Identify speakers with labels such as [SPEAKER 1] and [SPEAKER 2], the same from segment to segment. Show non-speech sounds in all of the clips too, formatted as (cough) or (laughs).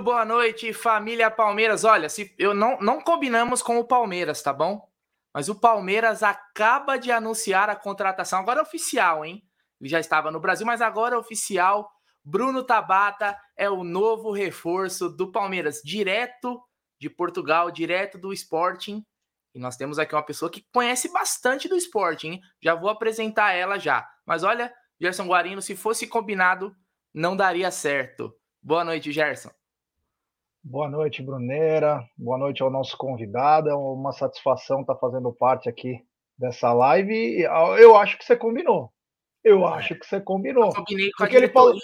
[SPEAKER 1] Muito boa noite, família Palmeiras. Olha, se eu não, não combinamos com o Palmeiras, tá bom? Mas o Palmeiras acaba de anunciar a contratação, agora é oficial, hein? Ele já estava no Brasil, mas agora é oficial. Bruno Tabata é o novo reforço do Palmeiras, direto de Portugal, direto do Sporting. E nós temos aqui uma pessoa que conhece bastante do Sporting, hein? Já vou apresentar ela já. Mas olha, Gerson Guarino, se fosse combinado, não daria certo. Boa noite, Gerson.
[SPEAKER 2] Boa noite, Brunera. Boa noite ao nosso convidado. É uma satisfação estar fazendo parte aqui dessa live. Eu acho que você combinou. Eu é. acho que você combinou. Eu combinei com a ele falou.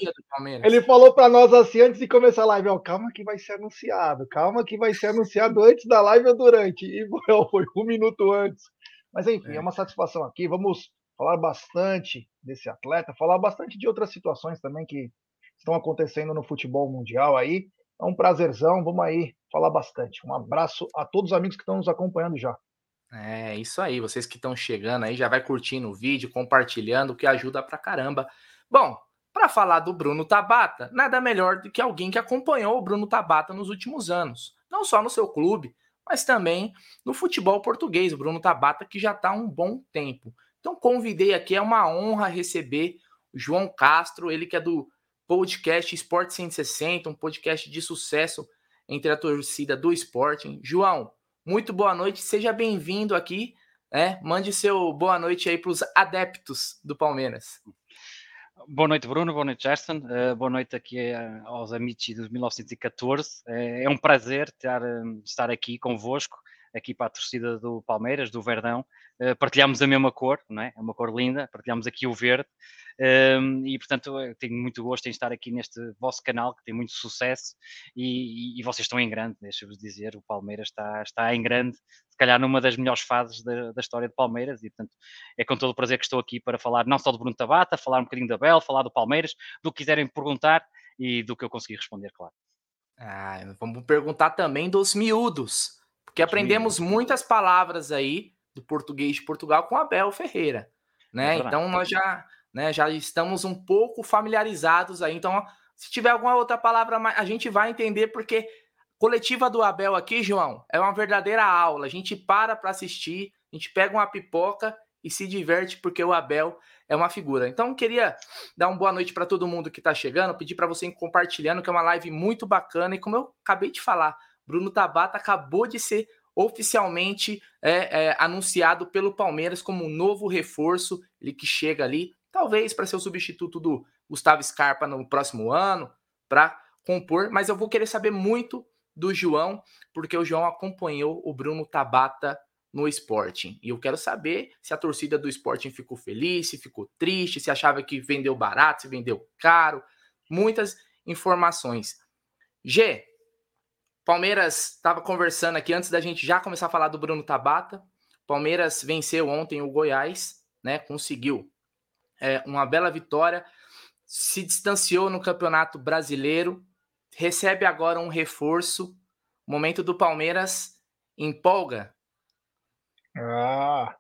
[SPEAKER 2] Ele falou para nós assim antes de começar a live, ó, calma que vai ser anunciado, calma que vai ser anunciado antes da live ou durante. E (laughs) foi um minuto antes. Mas enfim, é. é uma satisfação aqui. Vamos falar bastante desse atleta, falar bastante de outras situações também que estão acontecendo no futebol mundial aí. É um prazerzão, vamos aí falar bastante. Um abraço a todos os amigos que estão nos acompanhando já.
[SPEAKER 1] É, isso aí, vocês que estão chegando aí, já vai curtindo o vídeo, compartilhando, que ajuda pra caramba. Bom, para falar do Bruno Tabata, nada melhor do que alguém que acompanhou o Bruno Tabata nos últimos anos. Não só no seu clube, mas também no futebol português. O Bruno Tabata, que já está há um bom tempo. Então, convidei aqui, é uma honra receber o João Castro, ele que é do podcast Esporte 160, um podcast de sucesso entre a torcida do Sporting. João, muito boa noite, seja bem-vindo aqui. Né? Mande seu boa noite aí para os adeptos do Palmeiras.
[SPEAKER 3] Boa noite, Bruno. Boa noite, Gerson. Uh, boa noite aqui uh, aos Amici de 1914. Uh, é um prazer ter, estar aqui convosco, aqui para a torcida do Palmeiras, do Verdão. partilhamos a mesma cor, não é? É uma cor linda. Partilhamos aqui o verde. Um, e portanto tenho muito gosto em estar aqui neste vosso canal que tem muito sucesso e, e, vocês estão em grande, deixa-vos dizer, o Palmeiras está, está em grande, se calhar numa das melhores fases da, da, história de Palmeiras e portanto é com todo o prazer que estou aqui para falar não só do Bruno Tabata, falar um bocadinho da Bel, falar do Palmeiras, do que quiserem perguntar e do que eu conseguir responder, claro.
[SPEAKER 1] Ah, vamos perguntar também dos miúdos, porque aprendemos muitas palavras aí do português de Portugal com Abel Ferreira, né? É então nós já né? Já estamos um pouco familiarizados aí. Então, se tiver alguma outra palavra, a gente vai entender porque coletiva do Abel aqui, João, é uma verdadeira aula. A gente para para assistir, a gente pega uma pipoca e se diverte porque o Abel é uma figura. Então, queria dar uma boa noite para todo mundo que está chegando, pedir para você ir compartilhando, que é uma live muito bacana. E como eu acabei de falar, Bruno Tabata acabou de ser oficialmente é, é, anunciado pelo Palmeiras como um novo reforço, ele que chega ali talvez para ser o substituto do Gustavo Scarpa no próximo ano, para compor, mas eu vou querer saber muito do João, porque o João acompanhou o Bruno Tabata no Sporting. E eu quero saber se a torcida do Sporting ficou feliz, se ficou triste, se achava que vendeu barato, se vendeu caro. Muitas informações. G, Palmeiras estava conversando aqui antes da gente já começar a falar do Bruno Tabata. Palmeiras venceu ontem o Goiás, né? Conseguiu é, uma bela vitória, se distanciou no Campeonato Brasileiro, recebe agora um reforço. Momento do Palmeiras empolga.
[SPEAKER 2] Ah,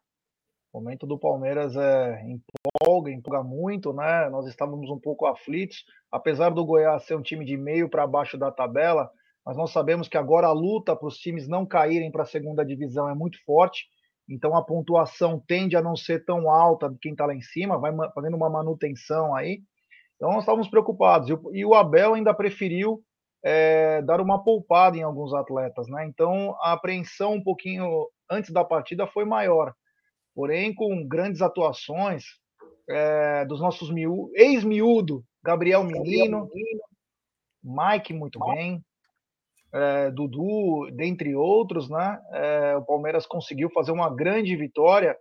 [SPEAKER 2] momento do Palmeiras é empolga, empolga muito, né? Nós estávamos um pouco aflitos, apesar do Goiás ser um time de meio para baixo da tabela, mas nós sabemos que agora a luta para os times não caírem para a segunda divisão é muito forte. Então a pontuação tende a não ser tão alta de quem está lá em cima, vai fazendo uma manutenção aí. Então nós estávamos preocupados. E o Abel ainda preferiu é, dar uma poupada em alguns atletas, né? Então a apreensão um pouquinho antes da partida foi maior. Porém, com grandes atuações é, dos nossos ex-miúdo, Gabriel Menino, Mike muito bem, é, Dudu, dentre outros, né? É, o Palmeiras conseguiu fazer uma grande vitória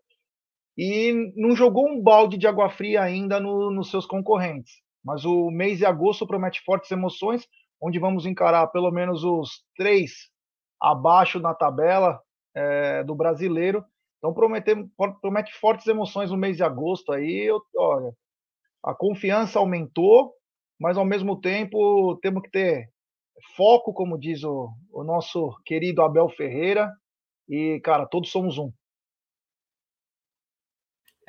[SPEAKER 2] e não jogou um balde de água fria ainda no, nos seus concorrentes. Mas o mês de agosto promete fortes emoções, onde vamos encarar pelo menos os três abaixo na tabela é, do brasileiro. Então promete, promete fortes emoções no mês de agosto aí. Eu, olha, a confiança aumentou, mas ao mesmo tempo temos que ter foco, como diz o, o nosso querido Abel Ferreira. E, cara, todos somos um.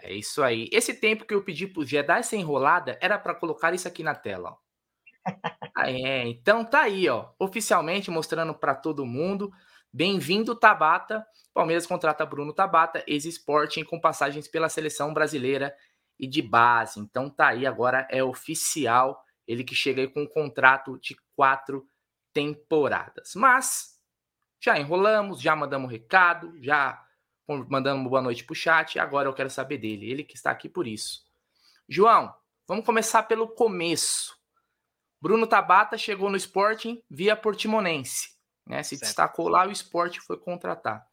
[SPEAKER 1] É isso aí. Esse tempo que eu pedi pro Gé dar essa enrolada era para colocar isso aqui na tela. Ó. (laughs) Ah, é, então tá aí, ó, oficialmente mostrando para todo mundo. Bem-vindo, Tabata. Palmeiras contrata Bruno Tabata, ex-Sporting, com passagens pela seleção brasileira e de base. Então tá aí, agora é oficial. Ele que chega aí com um contrato de quatro temporadas. Mas já enrolamos, já mandamos recado, já mandamos boa noite pro chat. Agora eu quero saber dele, ele que está aqui por isso. João, vamos começar pelo começo. Bruno Tabata chegou no Sporting via Portimonense. Né? Se certo. destacou lá, o Sport foi contratar.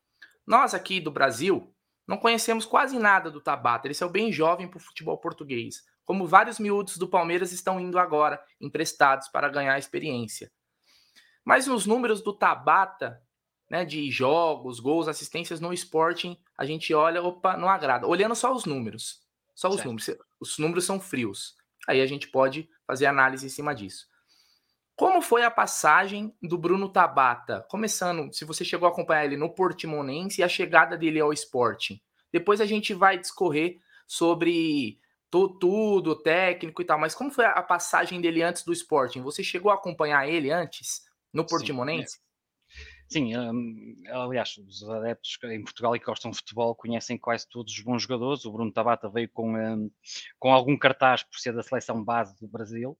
[SPEAKER 1] Nós aqui do Brasil não conhecemos quase nada do Tabata. Ele é bem jovem para o futebol português. Como vários miúdos do Palmeiras estão indo agora, emprestados para ganhar experiência. Mas nos números do Tabata, né, de jogos, gols, assistências no Sporting, a gente olha, opa, não agrada. Olhando só os números. Só os certo. números. Os números são frios. Aí a gente pode fazer análise em cima disso. Como foi a passagem do Bruno Tabata? Começando, se você chegou a acompanhar ele no Portimonense e a chegada dele ao Sporting. Depois a gente vai discorrer sobre tudo, técnico e tal. Mas como foi a passagem dele antes do Sporting? Você chegou a acompanhar ele antes no Portimonense?
[SPEAKER 3] Sim, Sim um, aliás, os adeptos em Portugal que gostam de futebol conhecem quase todos os bons jogadores. O Bruno Tabata veio com, um, com algum cartaz por ser da seleção base do Brasil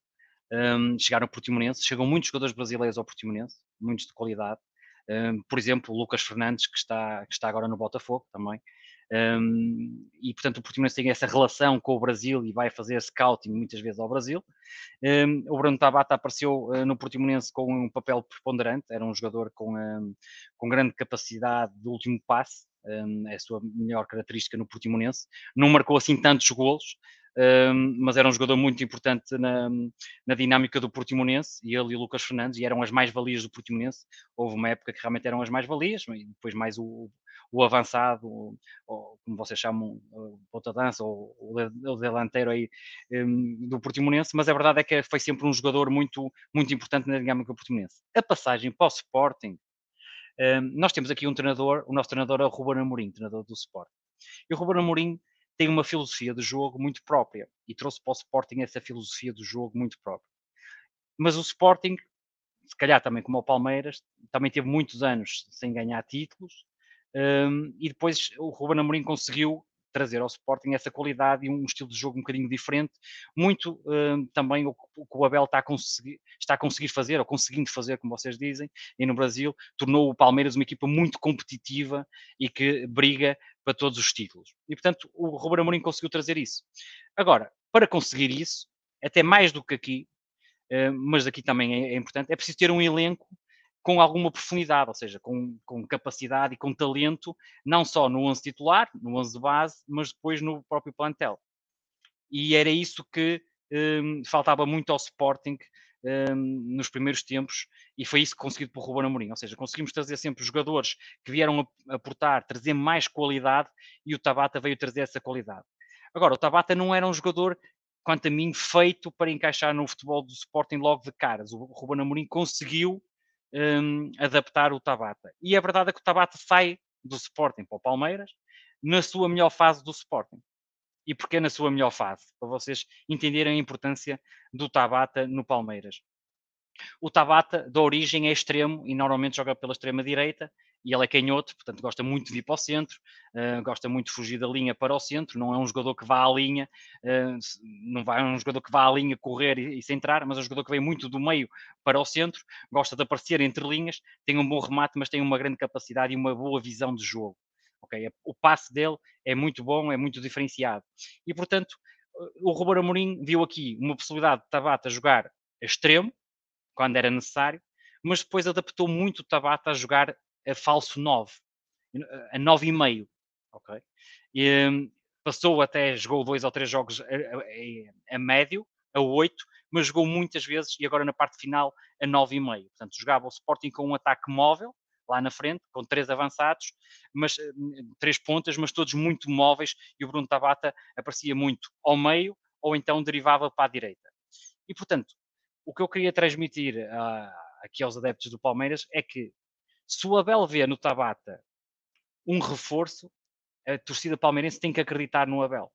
[SPEAKER 3] um, chegaram ao Portimonense, chegam muitos jogadores brasileiros ao Portimonense, muitos de qualidade. Por exemplo, o Lucas Fernandes, que está, que está agora no Botafogo também. Um, e portanto o Portimonense tem essa relação com o Brasil e vai fazer scouting muitas vezes ao Brasil. Um, o Bruno Tabata apareceu uh, no Portimonense com um papel preponderante, era um jogador com, um, com grande capacidade de último passe, é a sua melhor característica no Portimonense. Não marcou assim tantos golos, mas era um jogador muito importante na, na, dinâmica do Portimonense, e ele e o Lucas Fernandes, e eram as mais-valias do Portimonense. Houve uma época que realmente eram as mais-valias, e depois mais o, o avançado, ou, como vocês chamam, o ponta-dança, ou o delanteiro aí um, do Portimonense, mas a verdade é que foi sempre um jogador muito, muito importante na dinâmica do Portimonense. A passagem para o Sporting, um, nós temos aqui um treinador, o nosso treinador é o Ruben Amorim, treinador do Sporting. E o Ruben Amorim tem uma filosofia de jogo muito própria e trouxe para o Sporting essa filosofia do jogo muito própria. Mas o Sporting, se calhar também como o Palmeiras, também teve muitos anos sem ganhar títulos um, e depois o Ruben Amorim conseguiu trazer ao Sporting essa qualidade e um estilo de jogo um bocadinho diferente, muito uh, também o, o, que o Abel está a, conseguir, está a conseguir fazer, ou conseguindo fazer, como vocês dizem, e no Brasil, tornou o Palmeiras uma equipa muito competitiva e que briga para todos os títulos. E, portanto, o Ruben Amorim conseguiu trazer isso. Agora, para conseguir isso, até mais do que aqui, uh, mas aqui também é, é importante, é preciso ter um elenco com alguma profundidade, ou seja, com, com capacidade e com talento, não só no 11 titular, no 11 de base, mas depois no próprio plantel. E era isso que um, faltava muito ao Sporting um, nos primeiros tempos, e foi isso conseguido por Ruben Amorim, ou seja, conseguimos trazer sempre jogadores que vieram aportar, trazer mais qualidade, e o Tabata veio trazer essa qualidade. Agora, o Tabata não era um jogador quanto a mim, feito para encaixar no futebol do Sporting logo de caras. O Ruben Amorim conseguiu um, adaptar o Tabata. E a verdade é que o Tabata sai do Sporting para o Palmeiras na sua melhor fase do Sporting. E porquê na sua melhor fase? Para vocês entenderem a importância do Tabata no Palmeiras. O Tabata, da origem, é extremo e normalmente joga pela extrema direita e ele é canhoto, portanto gosta muito de ir para o centro, uh, gosta muito de fugir da linha para o centro, não é um jogador que vá à linha, uh, não vai, é um jogador que vá à linha correr e, e centrar, mas é um jogador que vem muito do meio para o centro, gosta de aparecer entre linhas, tem um bom remate, mas tem uma grande capacidade e uma boa visão de jogo. Okay? O passe dele é muito bom, é muito diferenciado. E portanto, o Ruben Amorim viu aqui uma possibilidade de Tabata jogar extremo, quando era necessário, mas depois adaptou muito o Tabata a jogar a falso 9, a 9,5, ok? E, hum, passou até, jogou dois ou três jogos a, a, a, médio, a 8, mas jogou muitas vezes e agora na parte final a 9,5. Portanto, jogava o Sporting com um ataque móvel, lá na frente, com três avançados, mas hum, três pontas, mas todos muito móveis, e o Bruno Tabata aparecia muito ao meio ou então derivava para a direita. E portanto, o que eu queria transmitir uh, aqui aos adeptos do Palmeiras é que se o Abel vê no Tabata um reforço, a torcida palmeirense tem que acreditar no Abel.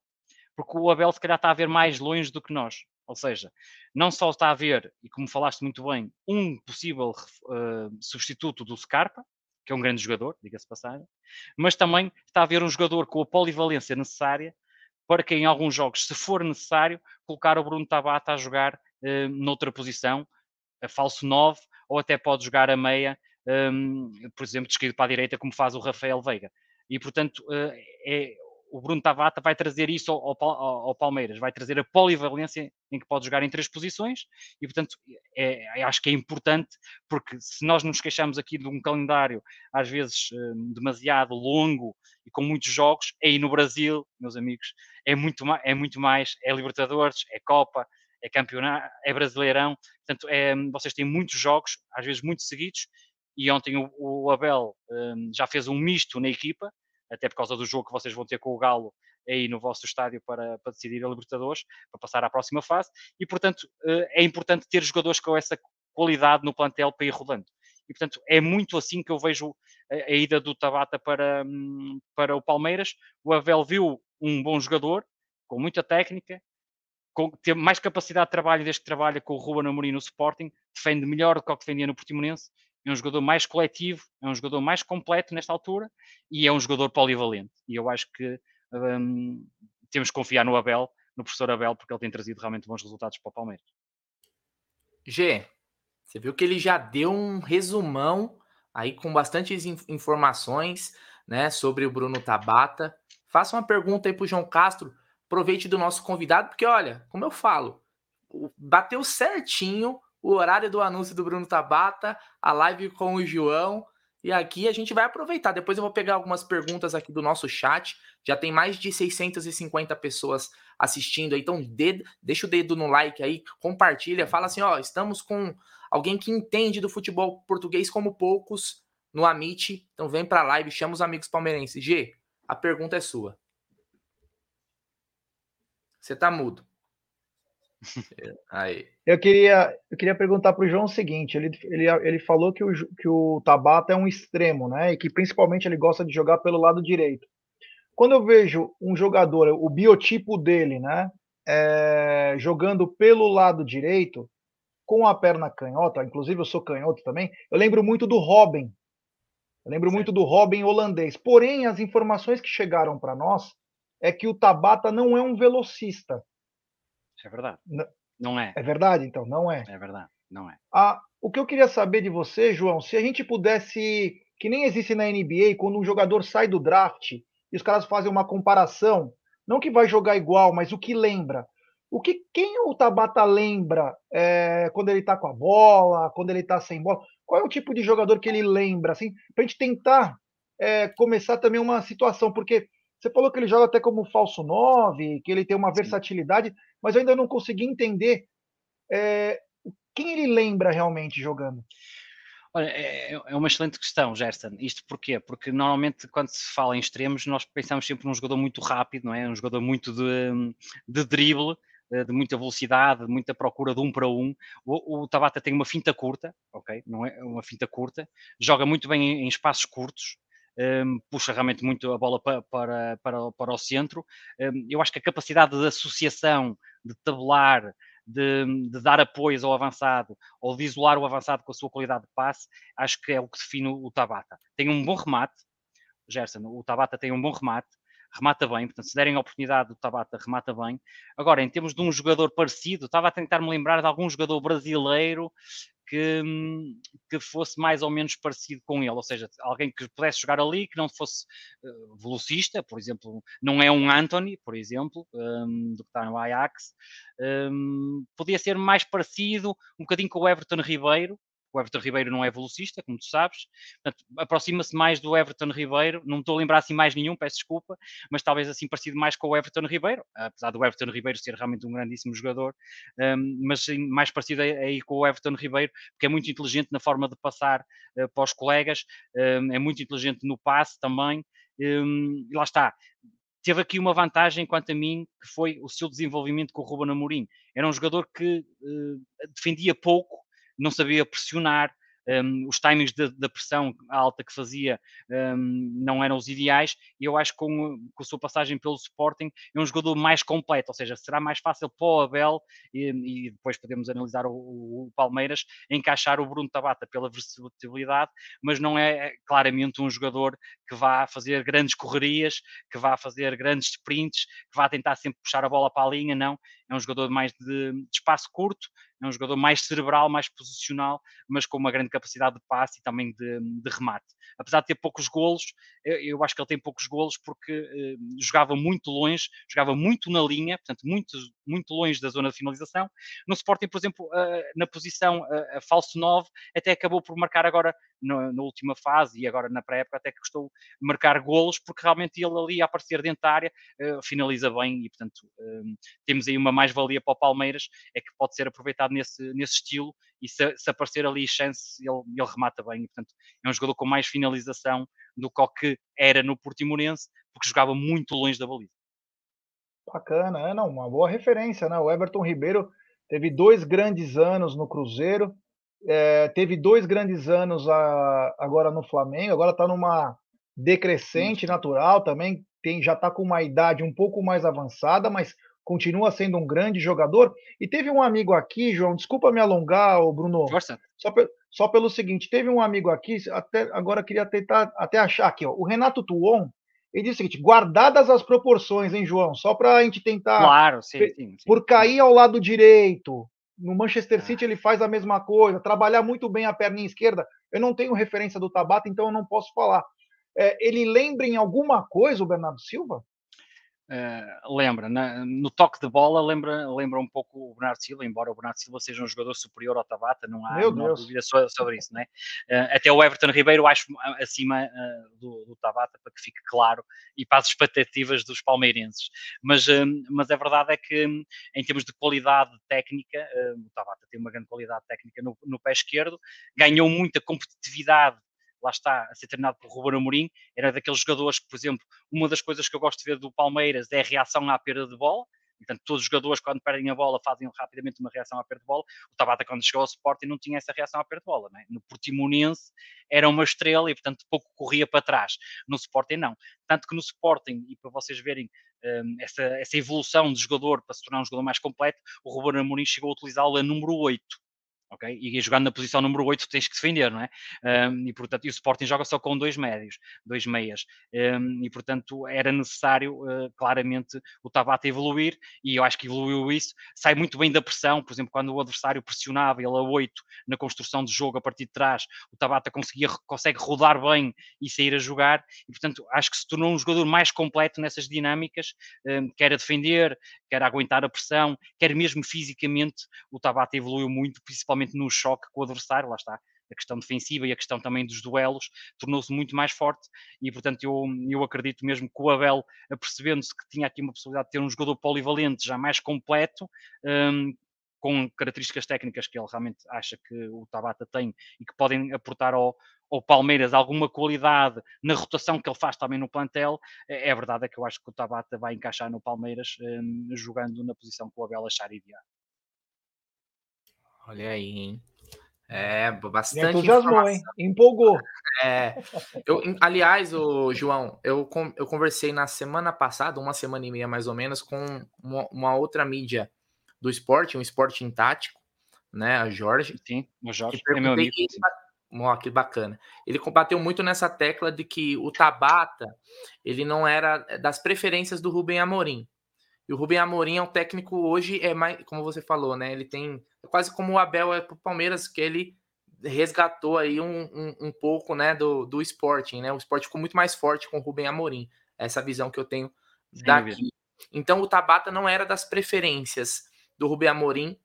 [SPEAKER 3] Porque o Abel, se calhar, está a ver mais longe do que nós. Ou seja, não só está a haver, e como falaste muito bem, um possível uh, substituto do Scarpa, que é um grande jogador, diga-se passagem, mas também está a haver um jogador com a polivalência necessária para que em alguns jogos, se for necessário, colocar o Bruno Tabata a jogar uh, noutra posição, a falso 9, ou até pode jogar a meia, um, por exemplo, descaído para a direita, como faz o Rafael Veiga. E, portanto, uh, é, o Bruno Tabata vai trazer isso ao, ao, ao, Palmeiras, vai trazer a polivalência em que pode jogar em três posições e, portanto, é, é, acho que é importante, porque se nós nos queixamos aqui de um calendário às vezes um, demasiado longo e com muitos jogos, aí no Brasil, meus amigos, é muito, é muito mais, é Libertadores, é Copa, é Campeonato, é Brasileirão, portanto, é, vocês têm muitos jogos, às vezes muito seguidos, e ontem o, o Abel um, já fez um misto na equipa, até por causa do jogo que vocês vão ter com o Galo aí no vosso estádio para, para decidir a Libertadores, para passar à próxima fase, e portanto eh, é importante ter jogadores com essa qualidade no plantel para ir rodando. E portanto é muito assim que eu vejo a, a ida do Tabata para, hum, para o Palmeiras. O Avel viu um bom jogador, com muita técnica, com, ter mais capacidade de trabalho desde que trabalha com o Ruben Amorim no Sporting, defende melhor do que o que defendia no Portimonense, é um jogador mais coletivo, é um jogador mais completo nesta altura e é um jogador polivalente. E eu acho que um, temos que confiar no Abel, no professor Abel, porque ele tem trazido realmente bons resultados para o Palmeiras.
[SPEAKER 1] G, você viu que ele já deu um resumão aí com bastantes informações né, sobre o Bruno Tabata. Faça uma pergunta aí para o João Castro. Aproveite do nosso convidado, porque olha, como eu falo, bateu certinho o horário do anúncio do Bruno Tabata, a live com o João. E aqui a gente vai aproveitar. Depois eu vou pegar algumas perguntas aqui do nosso chat. Já tem mais de 650 pessoas assistindo. Então, dedo, deixa o dedo no like aí, compartilha, fala assim: ó, estamos com alguém que entende do futebol português como poucos no Amit. Então, vem para a live, chama os amigos palmeirenses. G, a pergunta é sua. Você tá mudo. (laughs)
[SPEAKER 2] Aí. Eu queria, eu queria perguntar para o João o seguinte: ele, ele, ele falou que o, que o Tabata é um extremo, né? E que principalmente ele gosta de jogar pelo lado direito. Quando eu vejo um jogador, o biotipo dele, né? É, jogando pelo lado direito, com a perna canhota, inclusive eu sou canhoto também, eu lembro muito do Robin. Eu lembro muito do Robin holandês. Porém, as informações que chegaram para nós é que o Tabata não é um velocista
[SPEAKER 3] é verdade. Não, não é.
[SPEAKER 2] É verdade, então, não é.
[SPEAKER 3] É verdade, não é.
[SPEAKER 2] Ah, o que eu queria saber de você, João, se a gente pudesse, que nem existe na NBA, quando um jogador sai do draft e os caras fazem uma comparação, não que vai jogar igual, mas o que lembra. O que quem o Tabata lembra é, quando ele tá com a bola, quando ele tá sem bola? Qual é o tipo de jogador que ele lembra, assim, pra gente tentar é, começar também uma situação, porque você falou que ele joga até como falso 9, que ele tem uma Sim. versatilidade, mas eu ainda não consegui entender é, quem ele lembra realmente jogando.
[SPEAKER 3] Olha, é, é uma excelente questão, Gerson. Isto porquê? Porque normalmente quando se fala em extremos, nós pensamos sempre num jogador muito rápido, não é? Um jogador muito de, de drible, eh, de muita velocidade, de muita procura de um para um. O, o, Tabata tem uma finta curta, ok? Não é uma finta curta, joga muito bem em, em espaços curtos, um, puxa realmente muito a bola para, para, para, para o centro. Um, eu acho que a capacidade de associação, de tabular, de, de, dar apoios ao avançado ou de isolar o avançado com a sua qualidade de passe, acho que é o que define o Tabata. Tem um bom remate, Gerson, o Tabata tem um bom remate, remata bem, portanto, se derem a oportunidade, o Tabata remata bem. Agora, em termos de um jogador parecido, estava a tentar me lembrar de algum jogador brasileiro que, que fosse mais ou menos parecido com ele, ou seja, alguém que pudesse jogar ali, que não fosse uh, velocista, por exemplo, não é um Anthony, por exemplo, um, do que está no Ajax, um, podia ser mais parecido um bocadinho com o Everton Ribeiro, o Everton Ribeiro não é velocista, como tu sabes, aproxima-se mais do Everton Ribeiro, não estou a lembrar assim mais nenhum, peço desculpa, mas talvez assim parecido mais com o Everton Ribeiro, apesar do Everton Ribeiro ser realmente um grandíssimo jogador, um, mas mais parecido aí com o Everton Ribeiro, porque é muito inteligente na forma de passar uh, para os colegas, um, é muito inteligente no passe também, um, e lá está, teve aqui uma vantagem quanto a mim, que foi o seu desenvolvimento com o Ruben Amorim. Era um jogador que uh, defendia pouco, não sabia pressionar, um, os timings da pressão alta que fazia um, não eram os ideais, e eu acho que com, com a sua passagem pelo Sporting é um jogador mais completo, ou seja, será mais fácil para o Abel, e, e depois podemos analisar o, o, Palmeiras, encaixar o Bruno Tabata pela versatilidade, mas não é claramente um jogador que vá fazer grandes correrias, que vá fazer grandes sprints, que vá tentar sempre puxar a bola para a linha, não. É um jogador mais de, de espaço curto, é um jogador mais cerebral, mais posicional, mas com uma grande capacidade de passe e também de, de remate. Apesar de ter poucos golos, eu, eu, acho que ele tem poucos golos porque eh, jogava muito longe, jogava muito na linha, portanto, muito, muito longe da zona de finalização. No Sporting, por exemplo, uh, na posição uh, falso 9, até acabou por marcar agora na, na última fase e agora na pré-época até que custou marcar golos, porque realmente ele ali a aparecer dentro da área uh, finaliza bem e, portanto, temos aí uma mais-valia para o Palmeiras, é que pode ser aproveitado nesse, nesse estilo e se, se aparecer ali chance, ele, ele remata bem. E, portanto, é um jogador com mais finalização do que o que era no Portimonense, porque jogava muito longe da baliza.
[SPEAKER 2] Bacana, é não, uma boa referência, né? O Everton Ribeiro teve dois grandes anos no Cruzeiro, é, teve dois grandes anos a, agora no Flamengo, agora está numa decrescente natural também, tem, já está com uma idade um pouco mais avançada, mas continua sendo um grande jogador. E teve um amigo aqui, João, desculpa me alongar, Bruno. Força. Só, só pelo seguinte, teve um amigo aqui, até agora queria tentar até achar aqui, ó, o Renato Tuon, ele disse o seguinte: guardadas as proporções, hein, João? Só para a gente tentar.
[SPEAKER 3] Claro, sim, sim, sim,
[SPEAKER 2] Por cair ao lado direito. No Manchester City ele faz a mesma coisa, trabalhar muito bem a perna esquerda. Eu não tenho referência do Tabata, então eu não posso falar. É, ele lembra em alguma coisa o Bernardo Silva?
[SPEAKER 3] Uh, lembra, na, no toque de bola lembra, lembra um pouco o Bernardo Silva, embora o Bernardo Silva seja um jogador superior ao Tabata, não há, não há dúvida sobre, isso, né? Uh, até o Everton Ribeiro acho acima uh, do, do, Tabata, para que fique claro, e para as expectativas dos palmeirenses. Mas, mas a verdade é que, em termos de qualidade técnica, o Tabata tem uma grande qualidade técnica no, no pé esquerdo, ganhou muita competitividade lá está, a ser treinado por Ruben Amorim, era daqueles jogadores que, por exemplo, uma das coisas que eu gosto de ver do Palmeiras é a reação à perda de bola, Portanto, todos os jogadores, quando perdem a bola, fazem rapidamente uma reação à perda de bola. O Tabata, quando chegou ao Sporting, não tinha essa reação à perda de bola. É? No Portimonense, era uma estrela e, portanto, pouco corria para trás. No Sporting, não. Tanto que no Sporting, e para vocês verem um, essa, essa evolução de jogador para se tornar um jogador mais completo, o Ruben Amorim chegou a utilizá-lo a número 8 ok? E jogando na posição número 8 tens que defender, não é? Um, e portanto, e o Sporting joga só com dois médios, dois meias, um, e portanto era necessário uh, claramente o Tabata evoluir, e eu acho que evoluiu isso, sai muito bem da pressão, por exemplo, quando o adversário pressionava ele a 8 na construção de jogo a partir de trás, o Tabata conseguia, consegue rodar bem e sair a jogar, e portanto acho que se tornou um jogador mais completo nessas dinâmicas, um, quer a defender, quer a aguentar a pressão, quer mesmo fisicamente, o Tabata evoluiu muito, principalmente principalmente no choque com o adversário, lá está, a questão defensiva e a questão também dos duelos tornou-se muito mais forte e, portanto, eu, eu acredito mesmo que o Abel, apercebendo-se que tinha aqui uma possibilidade de ter um jogador polivalente já mais completo, um, com características técnicas que ele realmente acha que o Tabata tem e que podem aportar ao, ao Palmeiras alguma qualidade na rotação que ele faz também no plantel, é, é verdade é que eu acho que o Tabata vai encaixar no Palmeiras um, jogando na posição que o Abel achar ideal.
[SPEAKER 1] Olha aí, hein? É, bastante.
[SPEAKER 2] Me entusiasmou, hein? Empolgou. (laughs)
[SPEAKER 1] É. Eu, aliás, o João, eu, eu conversei na semana passada, uma semana e meia mais ou menos, com uma, uma outra mídia do esporte, um esporte tático, né? A Jorge.
[SPEAKER 3] Sim, o Jorge é meu amigo.
[SPEAKER 1] Ó, que bacana. Ele combateu muito nessa tecla de que o Tabata ele não era das preferências do Rubem Amorim. E o Rubem Amorim é um técnico hoje, é mais, como você falou, né? Ele tem é quase como o Abel é para o Palmeiras, que ele resgatou aí um, um, um, pouco né, do, do Sporting, né? O Sporting ficou muito mais forte com o Rubem Amorim. Essa visão que eu tenho daqui. Então o Tabata não era das preferências do Rubem Amorim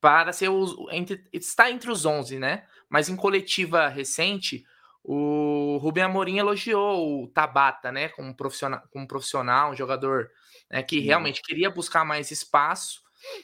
[SPEAKER 1] para ser os, entre, está entre os 11, né? Mas em coletiva recente, o Rubem Amorim elogiou o Tabata, né? Como profissional, como profissional um jogador né, que realmente queria buscar mais espaço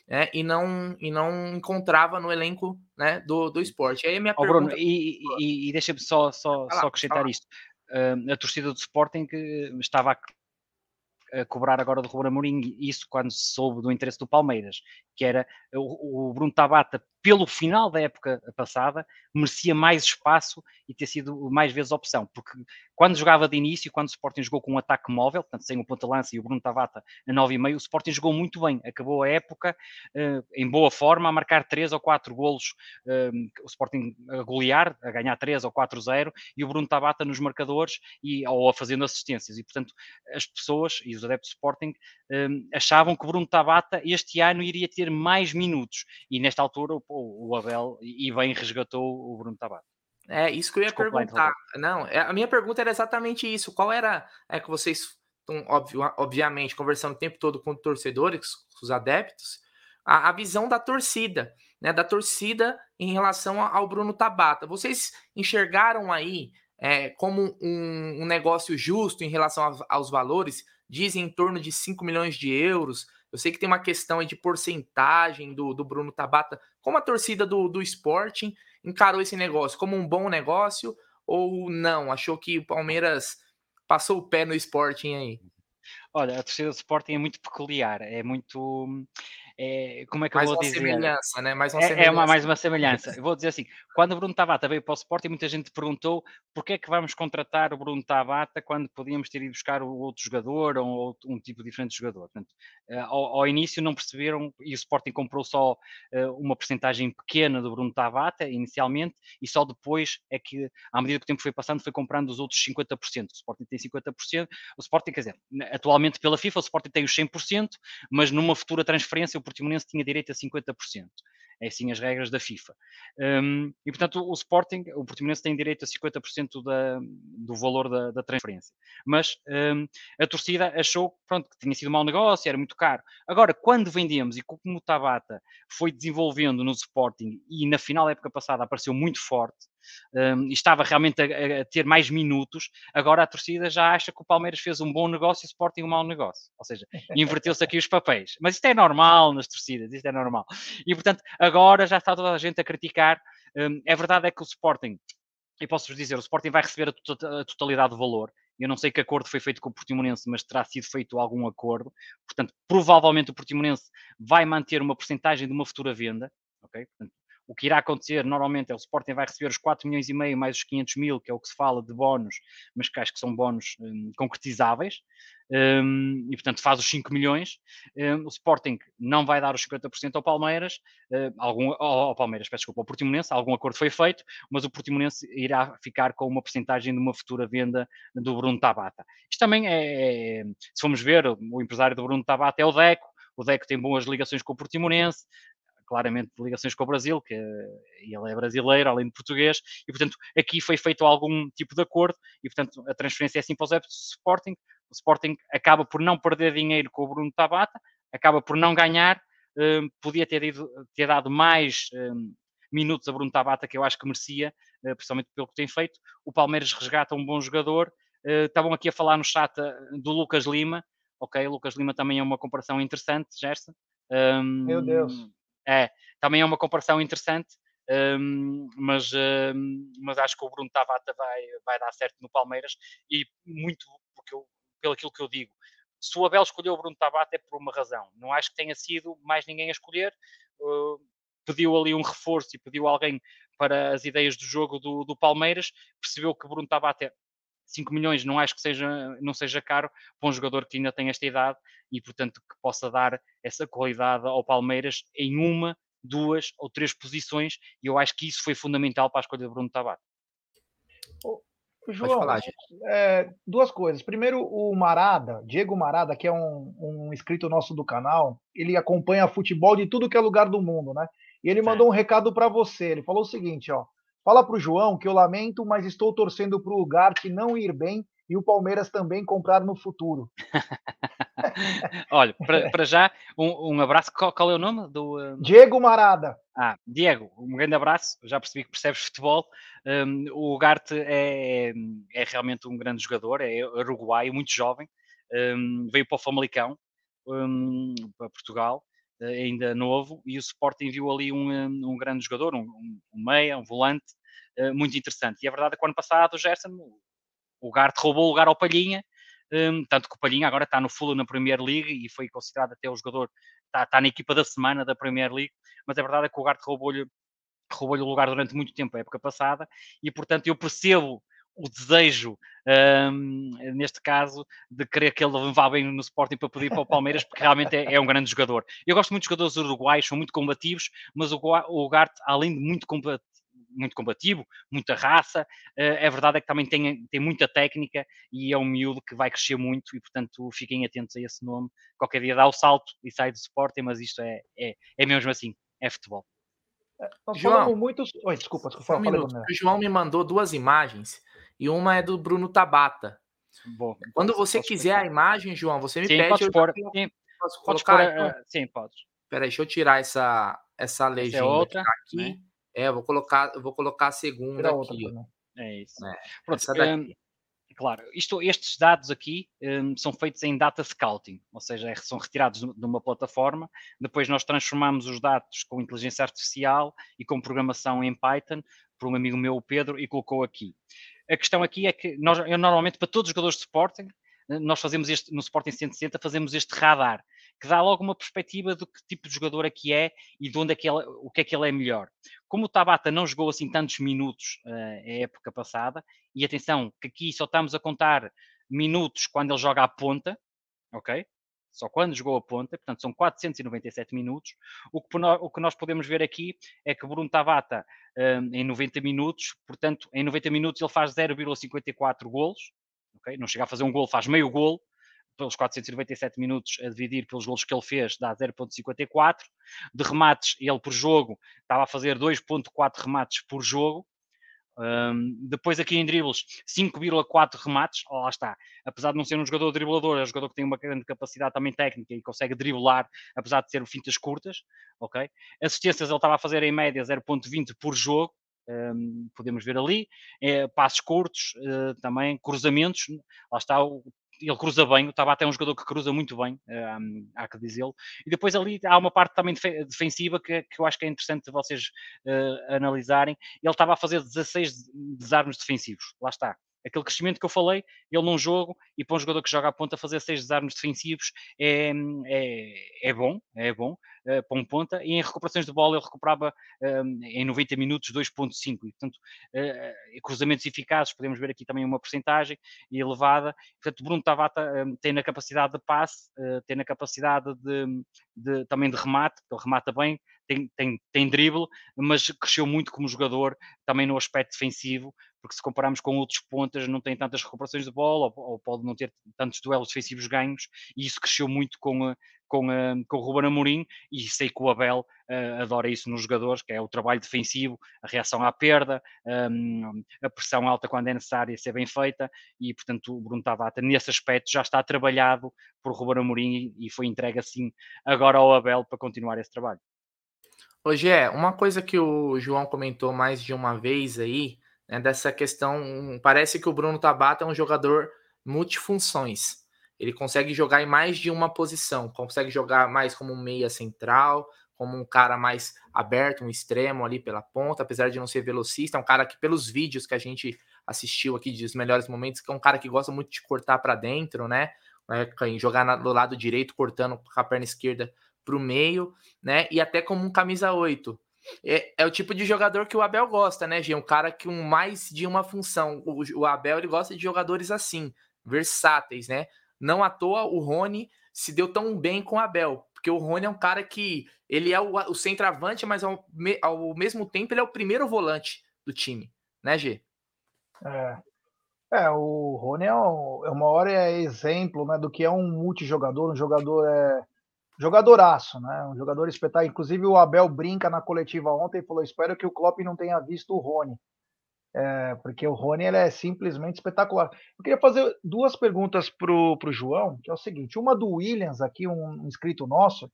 [SPEAKER 1] né, e, não, e não encontrava no elenco né, do, do esporte. Aí a minha
[SPEAKER 3] oh, pergunta... Bruno, e, e, e deixa-me só, só, só acrescentar isto. Uh, a torcida do Sporting que estava a, a cobrar agora do Ruben Amorim isso quando se soube do interesse do Palmeiras que era o, o Bruno Tabata pelo final da época passada, merecia mais espaço e ter sido mais vezes opção, porque quando jogava de início, quando o Sporting jogou com um ataque móvel, portanto, sem o ponta-lança e o Bruno Tavata a 9,5, o Sporting jogou muito bem, acabou a época uh, em boa forma, a marcar 3 ou 4 golos, uh, o Sporting a golear, a ganhar 3 ou 4-0, e o Bruno Tabata nos marcadores e, ou a fazendo assistências, e portanto as pessoas e os adeptos do Sporting achavam que o Bruno Tabata este ano iria ter mais minutos, e nesta altura o o, Abel e bem resgatou o Bruno Tabata.
[SPEAKER 1] É, isso que eu ia Desculpa, perguntar. Não, é, a minha pergunta era exatamente isso. Qual era, é que vocês estão, óbvio, obviamente, conversando o tempo todo com torcedores, com os adeptos, a, a visão da torcida, né, da torcida em relação ao Bruno Tabata. Vocês enxergaram aí é, como um, um, negócio justo em relação aos, aos valores? Dizem em torno de 5 milhões de euros. Eu sei que tem uma questão de porcentagem do, do Bruno Tabata. Como a torcida do, do Sporting encarou esse negócio? Como um bom negócio ou não? Achou que o Palmeiras passou o pé no Sporting aí?
[SPEAKER 3] Olha, a torcida do Sporting é muito peculiar, é muito é, como é que mais eu vou dizer?
[SPEAKER 1] Semelhança, né?
[SPEAKER 3] Mais uma é, semelhança, é uma, mais uma semelhança. Eu vou dizer assim, quando o Bruno Tabata veio para o Sporting, muita gente perguntou porquê é que vamos contratar o Bruno Tabata quando podíamos ter ido buscar o outro jogador ou um tipo diferente de jogador. Portanto, uh, ao, ao, início não perceberam, e o Sporting comprou só uh, uma porcentagem pequena do Bruno Tabata, inicialmente, e só depois é que, à medida que o tempo foi passando, foi comprando os outros 50%. O Sporting tem 50%, o Sporting, quer dizer, atualmente pela FIFA, o Sporting tem os 100%, mas numa futura transferência o Portimonense tinha direito a 50%. É assim as regras da FIFA. Um, e, portanto, o Sporting, o Portimonense tem direito a 50% da, do valor da, da transferência. Mas um, a torcida achou pronto, que tinha sido um mau negócio, era muito caro. Agora, quando vendemos e como o Tabata foi desenvolvendo no Sporting e na final da época passada apareceu muito forte, um, e estava realmente a, a, ter mais minutos, agora a torcida já acha que o Palmeiras fez um bom negócio e o Sporting um mau negócio. Ou seja, inverteu-se aqui os papéis. Mas isto é normal nas torcidas, isto é normal. E portanto, agora já está toda a gente a criticar. Um, é verdade é que o Sporting, e posso-vos dizer, o Sporting vai receber a, totalidade do valor. Eu não sei que acordo foi feito com o Portimonense, mas terá sido feito algum acordo. Portanto, provavelmente o Portimonense vai manter uma porcentagem de uma futura venda. ok? Portanto, o que irá acontecer normalmente é o Sporting vai receber os 4 milhões e meio mais os 500 mil, que é o que se fala de bónus, mas que acho que são bónus um, concretizáveis, um, e portanto faz os 5 milhões. Um, o Sporting não vai dar os 50% ao Palmeiras, algum, ao, ao, Palmeiras, peço desculpa, ao Portimonense, algum acordo foi feito, mas o Portimonense irá ficar com uma porcentagem de uma futura venda do Bruno Tabata. Isto também é, é se formos ver, o empresário do Bruno Tabata é o Deco, o Deco tem boas ligações com o Portimonense, claramente ligações com o Brasil, que ele é brasileiro, além de português, e portanto aqui foi feito algum tipo de acordo, e portanto a transferência é assim para os do Sporting, o Sporting acaba por não perder dinheiro com o Bruno Tabata, acaba por não ganhar, um, podia ter, ido, ter dado mais um, minutos a Bruno Tabata, que eu acho que merecia, uh, principalmente pelo que tem feito. O Palmeiras resgata um bom jogador. Uh, estavam aqui a falar no chat do Lucas Lima. Ok, o Lucas Lima também é uma comparação interessante, Gerson.
[SPEAKER 2] Um, Meu Deus.
[SPEAKER 3] É, também é uma comparação interessante, um, mas, um, mas acho que o Bruno Tavata vai, vai dar certo no Palmeiras e muito porque eu, pelo aquilo que eu digo. Se o Abel escolheu o Bruno Tavata é por uma razão. Não acho que tenha sido mais ninguém a escolher. Uh, pediu ali um reforço e pediu alguém para as ideias do jogo do, do Palmeiras. Percebeu que Bruno Tavata 5 milhões não acho que seja, não seja caro para um jogador que ainda tem esta idade e, portanto, que possa dar essa qualidade ao Palmeiras em uma, duas ou três posições, e eu acho que isso foi fundamental para a escolha de Bruno Tavares.
[SPEAKER 2] João, falar, é, duas coisas. Primeiro, o Marada, Diego Marada, que é um, um inscrito nosso do canal, ele acompanha futebol de tudo que é lugar do mundo, né? E ele mandou um recado para você. Ele falou o seguinte, ó. Fala para o João que eu lamento, mas estou torcendo para o Gart não ir bem e o Palmeiras também comprar no futuro. (laughs)
[SPEAKER 3] Olha, para já, um, um abraço. Qual, qual, é o nome do.
[SPEAKER 2] Diego Marada.
[SPEAKER 3] Ah, Diego, um grande abraço. Já percebi que percebes futebol. Um, o Gart é, é realmente um grande jogador, é uruguaio, muito jovem. Veio para o Famalicão, para Portugal ainda novo, e o Sporting viu ali um, um grande jogador, um, um meia, um volante, uh, muito interessante. E a verdade é que o ano passado o Gerson, o Gart roubou o lugar ao Palhinha, um, tanto que o Palhinha agora está no Fulham na Premier League e foi considerado até o jogador está, tá na equipa da semana da Premier League, mas a verdade é que o Ugarte roubou-lhe roubou-lhe o lugar durante muito tempo, a época passada, e portanto eu percebo o desejo, um, neste caso, de querer que ele vá bem no Sporting para poder ir para o Palmeiras, porque realmente é, é, um grande jogador. Eu gosto muito de jogadores uruguais, são muito combativos, mas o, o Garte, além de muito combativo, muito combativo, muita raça. Uh, a verdade é que também tem, tem muita técnica e é um miúdo que vai crescer muito e, portanto, fiquem atentos a esse nome. Qualquer dia dá o salto e sai do Sporting, mas isto é, é, é mesmo assim, é futebol.
[SPEAKER 2] Nós João, falamos muitos. Oi, desculpa, desculpa.
[SPEAKER 1] Um minuto. O João me mandou duas imagens e uma é do Bruno Tabata. Bom, Quando você quiser a imagem, João, você me sim, pede.
[SPEAKER 3] Pode pôr, sim, posso colocar? Pôr, então? uh, sim, pode.
[SPEAKER 1] Peraí, deixa eu tirar essa, essa legenda essa é outra, aqui. Né? É, eu vou colocar, eu vou colocar a segunda aqui.
[SPEAKER 3] É isso. É, Pronto, essa daqui. Um, claro, isto, estes dados aqui um, são feitos em data scouting, ou seja, são retirados de uma plataforma, depois nós transformamos os dados com inteligência artificial e com programação em Python, por um amigo meu, o Pedro, e colocou aqui. A questão aqui é que nós, eu normalmente, para todos os jogadores de Sporting, eh, nós fazemos este, no Sporting 160, fazemos este radar, que dá logo uma perspectiva do que tipo de jogador é que é e de onde é que ele, o que é que ele é melhor. Como o Tabata não jogou assim tantos minutos uh, a época passada, e atenção, que aqui só estamos a contar minutos quando ele joga à ponta, ok? Só quando jogou a ponta, portanto são 497 minutos. O que, o que nós podemos ver aqui é que Bruno Tabata, um, em 90 minutos, portanto, em 90 minutos ele faz 0,54 golos, okay? não chega a fazer um gol, faz meio gol, pelos 497 minutos a dividir pelos golos que ele fez, dá 0.54. De remates, ele por jogo estava a fazer 2.4 remates por jogo, um, depois aqui em dribles, 5,4 remates, oh, lá está. Apesar de não ser um jogador driblador, é um jogador que tem uma grande capacidade também técnica e consegue driblar, apesar de ser fintas curtas, ok? Assistências ele estava a fazer em média 0.20 por jogo, um, podemos ver ali, é, passos curtos, uh, também cruzamentos, lá está o ele cruza bem, o Tabata é um jogador que cruza muito bem, há que dizê-lo. E depois ali há uma parte também defensiva que, que eu acho que é interessante vocês uh, analisarem. Ele estava a fazer 16 desarmes defensivos, lá está aquele crescimento que eu falei, ele num jogo e para um jogador que joga a ponta fazer seis desarmes defensivos é, é, é bom, é bom uh, para um ponta, e em recuperações de bola ele recuperava uh, em 90 minutos 2.5, e portanto uh, cruzamentos eficazes, podemos ver aqui também uma porcentagem elevada, portanto Bruno Tavata tem na capacidade de passe, tem na capacidade de, de, também de remate, ele remata bem, tem, tem, tem drible, mas cresceu muito como jogador, também no aspecto defensivo, porque se compararmos com outros pontas, não tem tantas recuperações de bola, ou, ou pode não ter tantos duelos defensivos ganhos, e isso cresceu muito com, com, com o Ruben Amorim, e sei que o Abel uh, adora isso nos jogadores, que é o trabalho defensivo, a reação à perda, um, a pressão alta quando é necessária ser bem feita, e portanto o Bruno Tavata nesse aspecto já está trabalhado por Ruben Amorim e foi entregue assim agora ao Abel para continuar esse trabalho.
[SPEAKER 1] Hoje é uma coisa que o João comentou mais de uma vez aí, né, dessa questão. Parece que o Bruno Tabata é um jogador multifunções. Ele consegue jogar em mais de uma posição, consegue jogar mais como um meia central, como um cara mais aberto, um extremo ali pela ponta, apesar de não ser velocista, é um cara que pelos vídeos que a gente assistiu aqui dos melhores momentos, que é um cara que gosta muito de cortar para dentro, né? Jogar do lado direito, cortando com a perna esquerda para o meio, né? E até como um camisa 8. É, é, o tipo de jogador que o Abel gosta, né, Gê? Um cara que um mais de uma função. O, o, Abel ele gosta de jogadores assim, versáteis, né? Não à toa o Rony se deu tão bem com o Abel, porque o Rony é um cara que ele é o, o centroavante, mas ao, ao mesmo tempo ele é o primeiro volante do time, né, Gê?
[SPEAKER 2] É, é, o Rony é, um, é uma hora é exemplo né, do que é um multijogador, um jogador é, jogadoraço, né? Um jogador espetáculo. Inclusive o Abel brinca na coletiva ontem e falou: espero que o Klopp não tenha visto o Rony. É, porque o Rony ele é simplesmente espetacular. Eu queria fazer duas perguntas pro, pro João, que é o seguinte: uma do Williams, aqui, um inscrito nosso,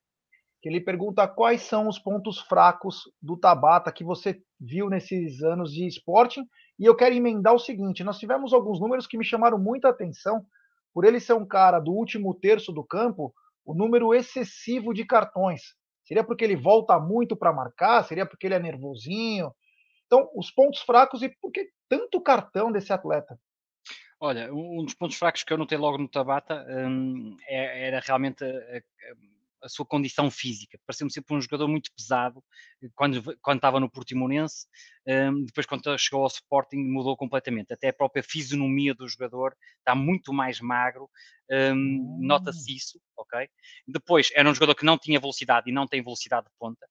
[SPEAKER 2] que ele pergunta quais são os pontos fracos do Tabata que você viu nesses anos de esporte. E eu quero emendar o seguinte: nós tivemos alguns números que me chamaram muita atenção, por ele ser um cara do último terço do campo, o número excessivo de cartões. Seria porque ele volta muito para marcar? Seria porque ele é nervosinho? Então, os pontos fracos e por que tanto cartão desse atleta?
[SPEAKER 3] Olha, um dos pontos fracos que eu notei logo no Tabata um, é, era realmente a sua condição física. Pareceu-me sempre um jogador muito pesado quando, quando estava no Portimonense. Um, depois, quando chegou ao Sporting, mudou completamente. Até a própria fisionomia do jogador está muito mais magro. Um, Nota-se hum. isso, ok? Depois, era um jogador que não tinha velocidade e não tem velocidade de ponta.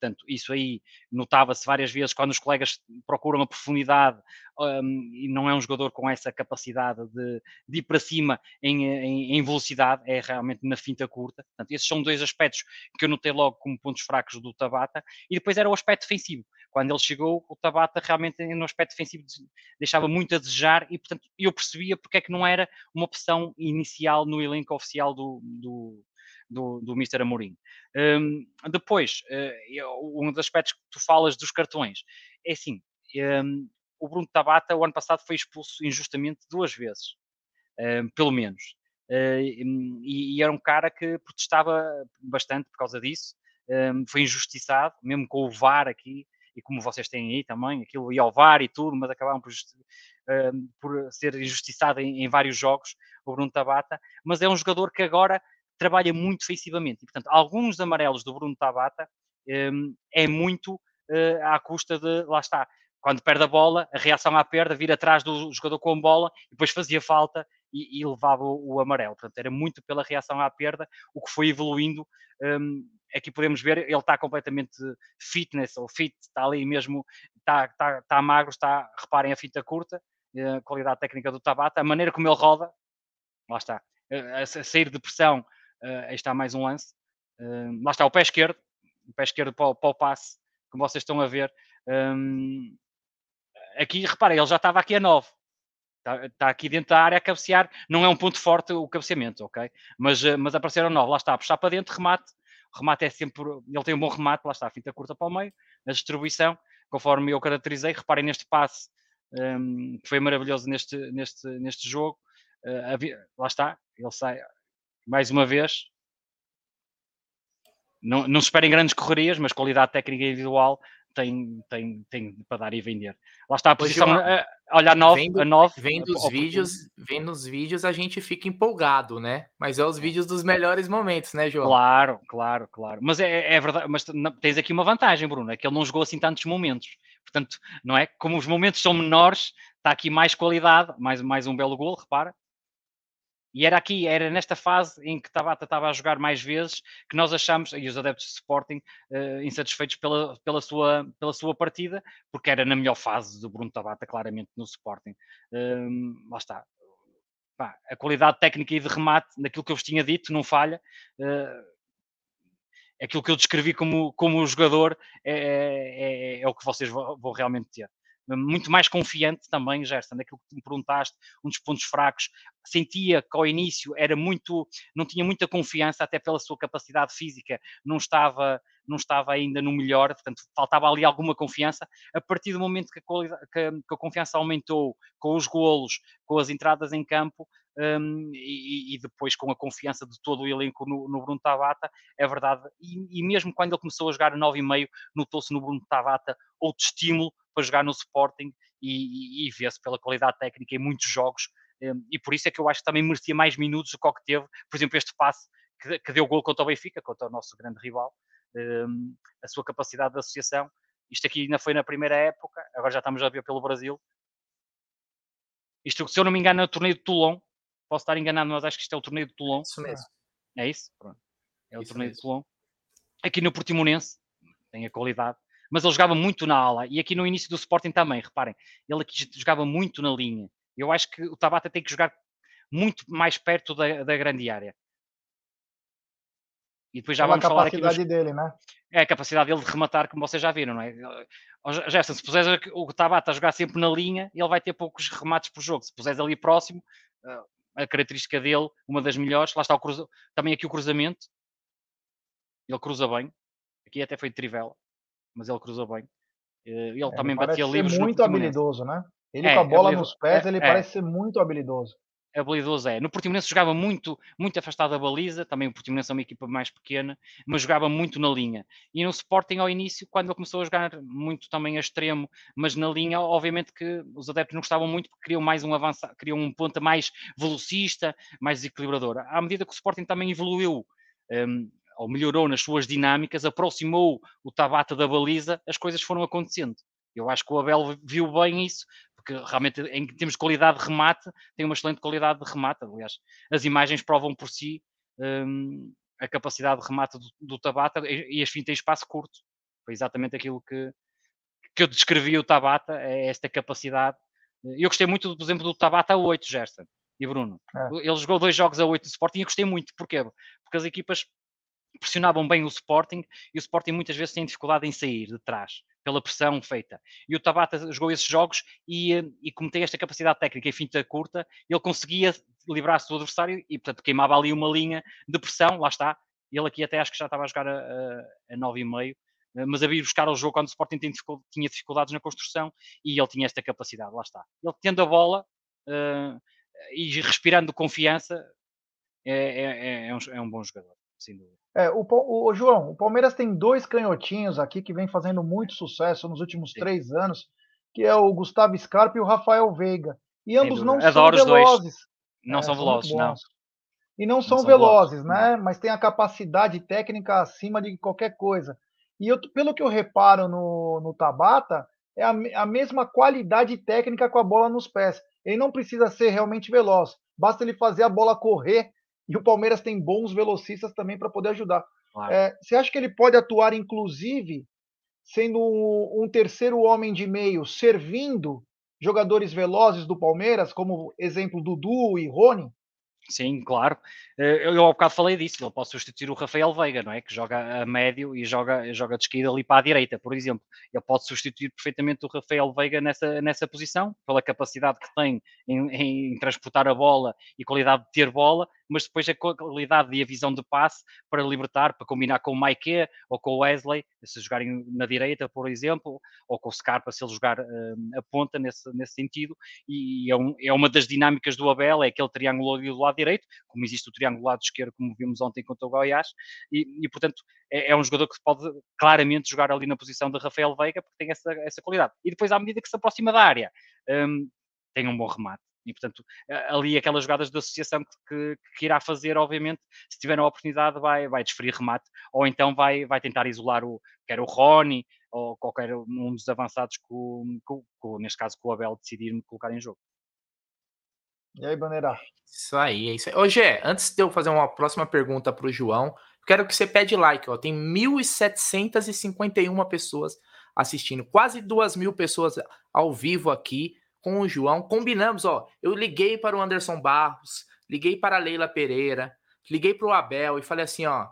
[SPEAKER 3] Portanto, isso aí notava-se várias vezes quando os colegas procuram a profundidade um, e não é um jogador com essa capacidade de, de ir para cima em, em, em, velocidade, é realmente na finta curta. Portanto, esses são dois aspectos que eu notei logo como pontos fracos do Tabata. E depois era o aspecto defensivo. Quando ele chegou, o Tabata realmente no aspecto defensivo deixava muito a desejar e, portanto, eu percebia porque é que não era uma opção inicial no elenco oficial do, do do, do Mr. Amorim. Um, depois, uh, um dos aspectos que tu falas dos cartões, é assim, um, o Bruno Tabata o ano passado foi expulso injustamente duas vezes, um, pelo menos. Uh, e, e, era um cara que protestava bastante por causa disso, foi injustiçado, mesmo com o VAR aqui, e como vocês têm aí também, aquilo ia ao VAR e tudo, mas acabaram por, uh, por ser injustiçado em, em, vários jogos, o Bruno Tabata, mas é um jogador que agora trabalha muito defensivamente. E, portanto, alguns amarelos do Bruno Tabata um, é muito uh, à custa de, lá está, quando perde a bola, a reação à perda, vir atrás do jogador com a bola, depois fazia falta e, e levava o, o, amarelo. Portanto, era muito pela reação à perda, o que foi evoluindo. Um, aqui podemos ver, ele está completamente fitness, ou fit, está ali mesmo, está, está, está magro, está, reparem a fita curta, eh, a qualidade técnica do Tabata, a maneira como ele roda, lá está, a, a sair de pressão Uh, aí está mais um lance. Uh, lá está o pé esquerdo, o pé esquerdo para, para o passe, como vocês estão a ver. Um, aqui, reparem, ele já estava aqui a 9. Está, está, aqui dentro da área a cabecear. Não é um ponto forte o cabeceamento, ok? Mas, uh, mas apareceram 9. Lá está, a puxar para dentro, remate. O remate é sempre. Ele tem um bom remate, lá está, a finta curta para o meio, a distribuição, conforme eu caracterizei. Reparem neste passe, um, que foi maravilhoso neste, neste, neste jogo. Uh, lá está, ele sai, mais uma vez, não, não se esperem grandes correrias, mas qualidade técnica individual tem, tem, tem para dar e vender. Lá está a posição, a, olha a 9,
[SPEAKER 1] vendo,
[SPEAKER 3] a 9.
[SPEAKER 1] Vendo os vídeos, vendo os vídeos a gente fica empolgado, né? Mas é os vídeos dos melhores momentos, né, João?
[SPEAKER 3] Claro, claro, claro. Mas é, é verdade, mas tens aqui uma vantagem, Bruno, é que ele não jogou assim tantos momentos. Portanto, não é? Como os momentos são menores, está aqui mais qualidade, mais, mais um belo gol, repara. E era aqui, era nesta fase em que Tabata estava a jogar mais vezes que nós achamos, e os adeptos de Sporting, uh, insatisfeitos pela, pela, sua, pela sua partida, porque era na melhor fase do Bruno Tabata, claramente, no Sporting. Uh, lá está. Pá, a qualidade técnica e de remate, naquilo que eu vos tinha dito, não falha. Uh, aquilo que eu descrevi como, como jogador é, é, é, é o que vocês vão realmente ter muito mais confiante também, Gerson, daquilo que me perguntaste, um dos pontos fracos. Sentia que ao início era muito, não tinha muita confiança, até pela sua capacidade física, não estava, não estava ainda no melhor, portanto, faltava ali alguma confiança. A partir do momento que a, que, que a confiança aumentou com os golos, com as entradas em campo, um, e, e, depois com a confiança de todo o elenco no, no Bruno Tabata, é verdade. E, e, mesmo quando ele começou a jogar a 9,5, notou-se no Bruno Tabata outro estímulo para jogar no Sporting e, e vê-se pela qualidade técnica em muitos jogos. Um, e por isso é que eu acho que também merecia mais minutos do que o que teve. Por exemplo, este passe que, que deu gol contra o Benfica, contra o nosso grande rival, um, a sua capacidade de associação. Isto aqui ainda foi na primeira época, agora já estamos a ver pelo Brasil. Isto, se eu não me engano, é o torneio de Toulon, Posso estar enganado, mas acho que isto é o torneio de Toulon.
[SPEAKER 1] Isso mesmo.
[SPEAKER 3] É isso? Pronto. É o isso torneio mesmo. de Toulon. Aqui no Portimonense, tem a qualidade, mas ele jogava muito na ala. E aqui no início do Sporting também, reparem, ele aqui jogava muito na linha. Eu acho que o Tabata tem que jogar muito mais perto da, da grande área.
[SPEAKER 2] E depois já é vamos falar aqui. A capacidade dele, né?
[SPEAKER 3] É a capacidade dele de rematar, como vocês já viram, não é? Gerson, se puseres o Tabata a jogar sempre na linha, ele vai ter poucos remates por jogo. Se puseres ali próximo, a característica dele, uma das melhores, lá está o cruza, também aqui o cruzamento, ele cruza bem, aqui até foi de trivela, mas ele cruza bem. Eh, ele é, também batia livros.
[SPEAKER 2] muito habilidoso, né? Ele é, com a bola nos pés, ele é, parece ser muito habilidoso
[SPEAKER 3] habilidoso é. No Portimonense jogava muito, muito afastado da baliza, também o Portimonense é uma equipa mais pequena, mas jogava muito na linha. E no Sporting ao início, quando ele começou a jogar muito também a extremo, mas na linha, obviamente que os adeptos não gostavam muito porque queriam mais um avanço, queriam um ponta mais velocista, mais desequilibrador. À medida que o Sporting também evoluiu, um, ou melhorou nas suas dinâmicas, aproximou o Tabata da baliza, as coisas foram acontecendo. Eu acho que o Abel viu bem isso, porque realmente em termos de qualidade de remate, tem uma excelente qualidade de remate. Aliás, as imagens provam por si um, a capacidade de remate do, do Tabata e, as fim tem espaço curto. Foi exatamente aquilo que, que eu descrevi o Tabata, é esta capacidade. Eu gostei muito, por exemplo, do Tabata a 8, Gerson e Bruno. É. Ele jogou dois jogos a 8 do Sporting e eu gostei muito. Porquê? Porque as equipas pressionavam bem o Sporting e o Sporting muitas vezes tem dificuldade em sair de trás pela pressão feita. E o Tabata jogou esses jogos e, eh, e como tem esta capacidade técnica e finta curta, ele conseguia livrar-se do adversário e, portanto, queimava ali uma linha de pressão, lá está. Ele aqui até acho que já estava a jogar a, a, a 9,5, eh, mas a vir buscar o jogo quando o Sporting tinha dificuldades na construção e ele tinha esta capacidade, lá está. Ele tendo a bola uh, e respirando confiança, é, é, é, é, um, é um bom jogador, sem dúvida.
[SPEAKER 2] É, o, o, João, o Palmeiras tem dois canhotinhos aqui que vem fazendo muito sucesso nos últimos Sim. três anos, que é o Gustavo Scarpa e o Rafael Veiga. E ambos não Adoro são velozes.
[SPEAKER 3] Não é, são velozes, não.
[SPEAKER 2] E não, não são, velozes, né? Mas tem a capacidade técnica acima de qualquer coisa. E eu, pelo que eu reparo no, no Tabata, é a, a mesma qualidade técnica com a bola nos pés. Ele não precisa ser realmente veloz, basta ele fazer a bola correr e o Palmeiras tem bons velocistas também para poder ajudar. Claro. É, você acha que ele pode atuar, inclusive, sendo um, um, terceiro homem de meio, servindo jogadores velozes do Palmeiras, como exemplo Dudu e Rony?
[SPEAKER 3] Sim, claro. Eh, eu, eu ao bocado falei disso, ele pode substituir o Rafael Veiga, não é? Que joga a médio e joga, joga de esquerda ali para a direita, por exemplo. Ele pode substituir perfeitamente o Rafael Veiga nessa, nessa posição, pela capacidade que tem em, em transportar a bola e qualidade de ter bola, mas depois a qualidade e a visão de passe para libertar, para combinar com o Maike ou com o Wesley, se jogarem na direita, por exemplo, ou com o Scarpa, se ele jogar uh, a ponta nesse, nesse sentido, e é, um, é, uma das dinâmicas do Abel, é aquele triângulo ali do lado direito, como existe o triângulo do lado esquerdo, como vimos ontem contra o Goiás, e, e portanto é, é, um jogador que pode claramente jogar ali na posição de Rafael Veiga, porque tem essa, essa qualidade. E depois, à medida que se aproxima da área, um, tem um bom remate e, portanto, ali aquelas jogadas de associação que, que, que, irá fazer, obviamente, se tiver a oportunidade, vai, vai desferir remate, ou então vai, vai tentar isolar o, quer o Rony, ou qualquer um dos avançados que, que, que neste caso, que o Abel decidir me colocar em jogo.
[SPEAKER 2] E aí, Bandeira?
[SPEAKER 1] Isso aí, é isso aí. Ô, Gé, antes de eu fazer uma próxima pergunta para o João, quero que você pede like, ó. Tem 1.751 pessoas assistindo, quase duas mil pessoas ao vivo aqui com o João, combinamos, ó. Eu liguei para o Anderson Barros, liguei para a Leila Pereira, liguei para o Abel e falei assim, ó.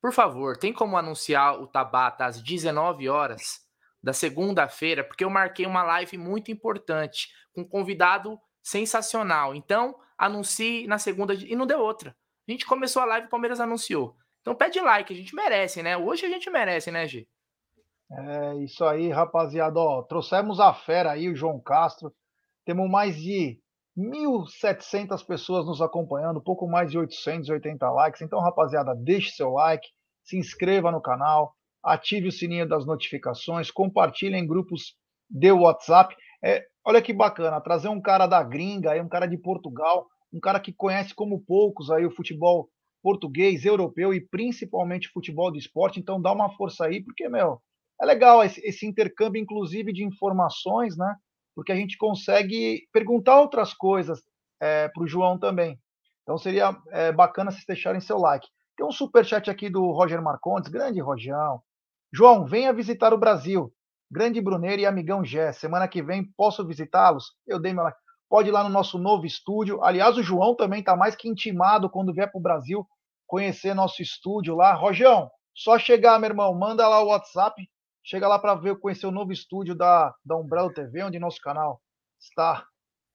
[SPEAKER 1] Por favor, tem como anunciar o Tabata às 19 horas da segunda-feira, porque eu marquei uma live muito importante, com um convidado sensacional. Então, anuncie na segunda e não deu outra. A gente começou a live, o Palmeiras anunciou. Então pede like, a gente merece, né? Hoje a gente merece, né, Gi?
[SPEAKER 2] É isso aí, rapaziada. Ó, trouxemos a fera aí, o João Castro. Temos mais de 1.700 pessoas nos acompanhando, pouco mais de 880 likes. Então, rapaziada, deixe seu like, se inscreva no canal, ative o sininho das notificações, compartilhe em grupos de WhatsApp. É, olha que bacana, trazer um cara da gringa, um cara de Portugal, um cara que conhece como poucos aí o futebol português, europeu e principalmente futebol de esporte. Então, dá uma força aí, porque, meu, é legal esse, esse intercâmbio, inclusive, de informações, né? Porque a gente consegue perguntar outras coisas é, para o João também. Então seria é, bacana vocês deixarem seu like. Tem um super chat aqui do Roger Marcondes, grande Rojão. João, venha visitar o Brasil. Grande Bruneiro e amigão Gé. Semana que vem posso visitá-los? Eu dei meu like. Pode ir lá no nosso novo estúdio. Aliás, o João também está mais que intimado quando vier para o Brasil conhecer nosso estúdio lá. Rojão, só chegar, meu irmão, manda lá o WhatsApp Chega lá para ver, conhecer o novo estúdio da, da Umbrella TV, onde nosso canal está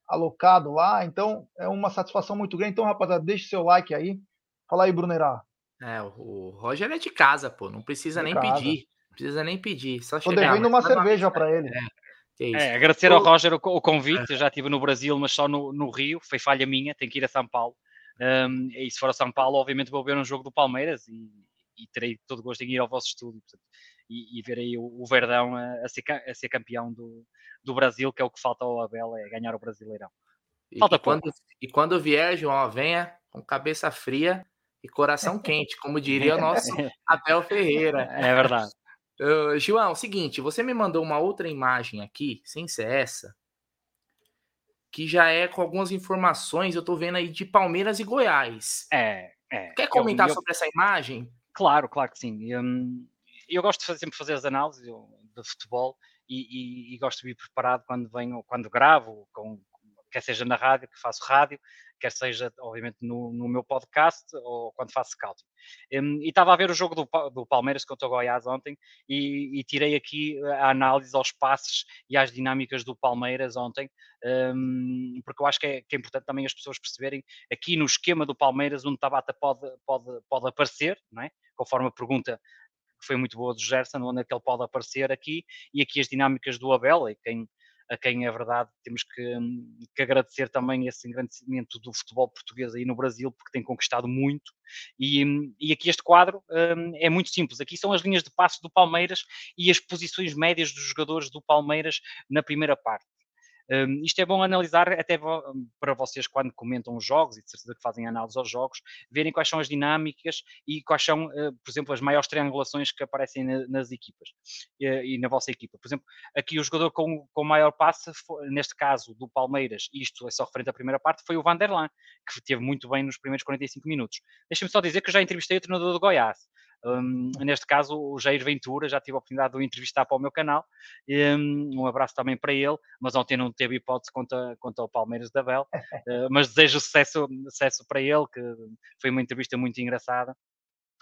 [SPEAKER 2] alocado lá. Então, é uma satisfação muito grande. Então, rapaziada, deixe seu like aí. Fala aí, Brunerá.
[SPEAKER 1] É, o Roger é de casa, pô. Não precisa de nem casa. pedir. Não precisa nem pedir. Só
[SPEAKER 2] Tô devendo uma cerveja para ele.
[SPEAKER 3] É. É, agradecer ao Roger o, o convite. É. Eu já estive no Brasil, mas só no, no, Rio. Foi falha minha, tenho que ir a São Paulo. Um, e se for a São Paulo, obviamente vou ver um jogo do Palmeiras e, e terei todo o gosto em ir ao vosso estúdio. Portanto, e, e ver aí o, o Verdão a, a, ser, a ser campeão do, do Brasil, que é o que falta ao Abel, é ganhar o Brasileirão.
[SPEAKER 1] Falta e, quando, e quando vier, João, venha com cabeça fria e coração (laughs) quente, como diria o nosso (laughs) Abel Ferreira.
[SPEAKER 3] É verdade.
[SPEAKER 1] Uh, João, seguinte, você me mandou uma outra imagem aqui, sem ser essa, que já é com algumas informações, eu tô vendo aí de Palmeiras e Goiás.
[SPEAKER 3] É, é.
[SPEAKER 1] Quer comentar eu, eu, sobre essa imagem?
[SPEAKER 3] Claro, claro que sim. Um, eu gosto de fazer, sempre fazer as análises de futebol e, e, e, gosto de vir preparado quando venho, quando gravo, com, quer seja na rádio, que faço rádio, quer seja, obviamente, no, no meu podcast ou quando faço scouting. Um, e estava a ver o jogo do, do Palmeiras contra o Goiás ontem e, e, tirei aqui a análise aos passes e às dinâmicas do Palmeiras ontem, um, porque eu acho que é, que é, importante também as pessoas perceberem aqui no esquema do Palmeiras onde Tabata pode, pode, pode aparecer, não é? conforme a pergunta que foi muito boa do Gerson, onde é que ele pode aparecer aqui, e aqui as dinâmicas do Abel, e quem, a quem é verdade temos que, que, agradecer também esse engrandecimento do futebol português aí no Brasil, porque tem conquistado muito. E, e aqui este quadro um, é muito simples. Aqui são as linhas de passo do Palmeiras e as posições médias dos jogadores do Palmeiras na primeira parte. Um, isto é bom analisar até para vocês quando comentam os jogos e de certeza que fazem análise aos jogos, verem quais são as dinâmicas e quais são, uh, por exemplo, as maiores triangulações que aparecem na, nas equipas e na vossa equipa. Por exemplo, aqui o jogador com, com maior passe, neste caso do Palmeiras, isto é só referente à primeira parte, foi o Vanderlan, que teve muito bem nos primeiros 45 minutos. Deixa-me só dizer que eu já entrevistei o treinador do Goiás. Um, neste caso, o Jair Ventura, já tive a oportunidade de o entrevistar para o meu canal. Um, um abraço também para ele, mas ontem não teve hipótese contra, contra o Palmeiras da Bel. Uh, (laughs) mas desejo sucesso, sucesso para ele, que foi uma entrevista muito engraçada.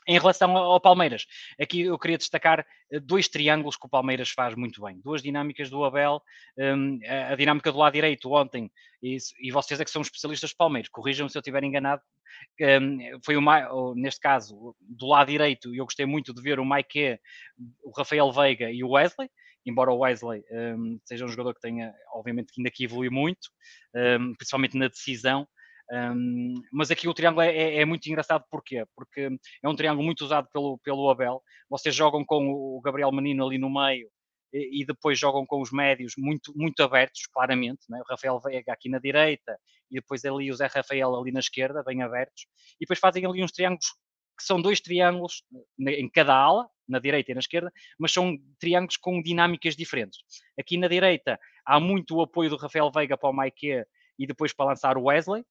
[SPEAKER 3] Em relação ao Palmeiras, aqui eu queria destacar eh, dois triângulos que o Palmeiras faz muito bem, duas dinâmicas do Abel, um, a dinâmica do lado direito ontem, e, vocês é que são especialistas do Palmeiras, corrijam-me se eu estiver enganado, um, foi o, neste caso, do lado direito, e eu gostei muito de ver o Mike, o Rafael Veiga e o Wesley, embora o Wesley um, seja um jogador que tenha, obviamente, que ainda aqui evolui muito, principalmente na decisão, um, mas aqui o triângulo é, é, é, muito engraçado, porquê? Porque é um triângulo muito usado pelo, pelo Abel. Vocês jogam com o Gabriel Menino ali no meio e, e depois jogam com os médios muito, muito abertos, claramente. Né? O Rafael Veiga aqui na direita e depois ali o Zé Rafael ali na esquerda, bem abertos. E depois fazem ali uns triângulos que são dois triângulos em cada ala, na direita e na esquerda, mas são triângulos com dinâmicas diferentes. Aqui na direita há muito o apoio do Rafael Veiga para o Maike e depois para lançar o Wesley,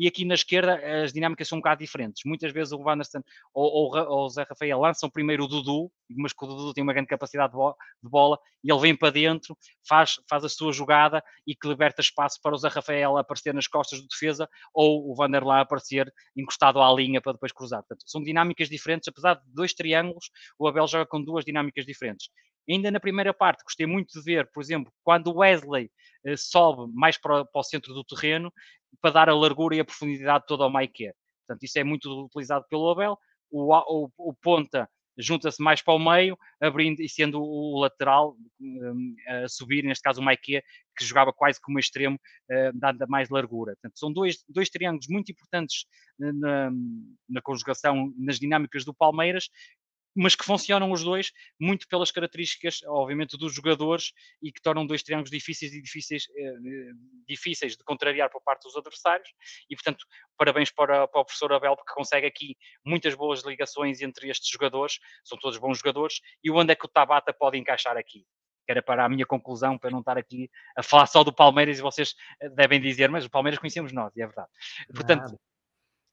[SPEAKER 3] e aqui na esquerda as dinâmicas são um bocado diferentes. Muitas vezes o Wanderson ou, ou, ou o Zé Rafael lançam primeiro o Dudu, mas que o Dudu tem uma grande capacidade de, bola e ele vem para dentro, faz, faz a sua jogada e que liberta espaço para o Zé Rafael aparecer nas costas do defesa ou o Vanderlan aparecer encostado à linha para depois cruzar. Portanto, são dinâmicas diferentes, apesar de dois triângulos, o Abel joga com duas dinâmicas diferentes. Ainda na primeira parte, gostei muito de ver, por exemplo, quando o Wesley eh, sobe mais para, para, o centro do terreno para dar a largura e a profundidade toda ao Maike. Portanto, isso é muito utilizado pelo Abel. O, o, o ponta junta-se mais para o meio, abrindo e sendo o lateral um, a subir, neste caso o Maike, que jogava quase como extremo, uh, dando mais largura. Portanto, são dois, dois triângulos muito importantes na, na conjugação, nas dinâmicas do Palmeiras, mas que funcionam os dois muito pelas características, obviamente, dos jogadores e que tornam dois triângulos difíceis e difíceis, eh, difíceis de contrariar por parte dos adversários. E, portanto, parabéns para, para o professor Abel, porque consegue aqui muitas boas ligações entre estes jogadores, são todos bons jogadores, e onde é que o Tabata pode encaixar aqui? que era para a minha conclusão, para não estar aqui a falar só do Palmeiras e vocês eh, devem dizer, mas o Palmeiras conhecemos nós, e é verdade. Portanto,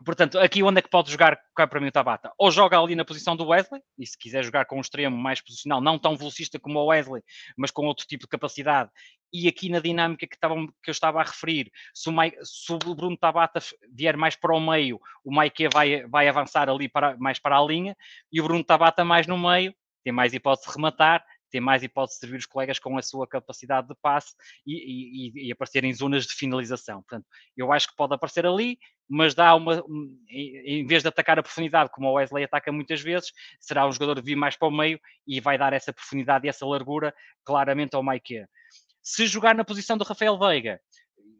[SPEAKER 3] Portanto, aqui onde é que pode jogar cá para mim o Tabata? Ou joga ali na posição do Wesley, e se quiser jogar com um extremo mais posicional, não tão velocista como o Wesley, mas com outro tipo de capacidade, e aqui na dinâmica que, estava, que eu estava a referir, se o, Mike, se o Bruno Tabata vier mais para o meio, o Mike vai, vai avançar ali para, mais para a linha, e o Bruno Tabata mais no meio, tem mais hipótese de rematar, tem mais hipótese de servir os colegas com a sua capacidade de passe e, e, e, aparecer em zonas de finalização. Portanto, eu acho que pode aparecer ali, mas dá uma, em vez de atacar a profundidade, como o Wesley ataca muitas vezes, será um jogador de vir mais para o meio e vai dar essa profundidade e essa largura claramente ao Maike. Se jogar na posição do Rafael Veiga,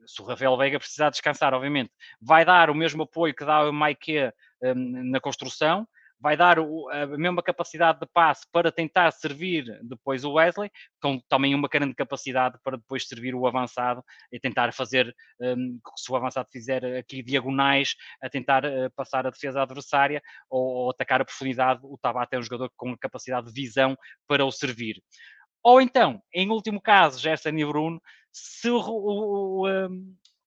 [SPEAKER 3] se o Rafael Veiga precisar descansar, obviamente, vai dar o mesmo apoio que dá o Maike um, na construção, vai dar o, a mesma capacidade de passe para tentar servir depois o Wesley, com também uma grande capacidade para depois servir o avançado e tentar fazer, um, se o avançado fizer aqui diagonais, a tentar uh, passar a defesa adversária ou, ou, atacar a profundidade, o Tabata é um jogador com a capacidade de visão para o servir. Ou então, em último caso, Gerson e Bruno, se o, o, o,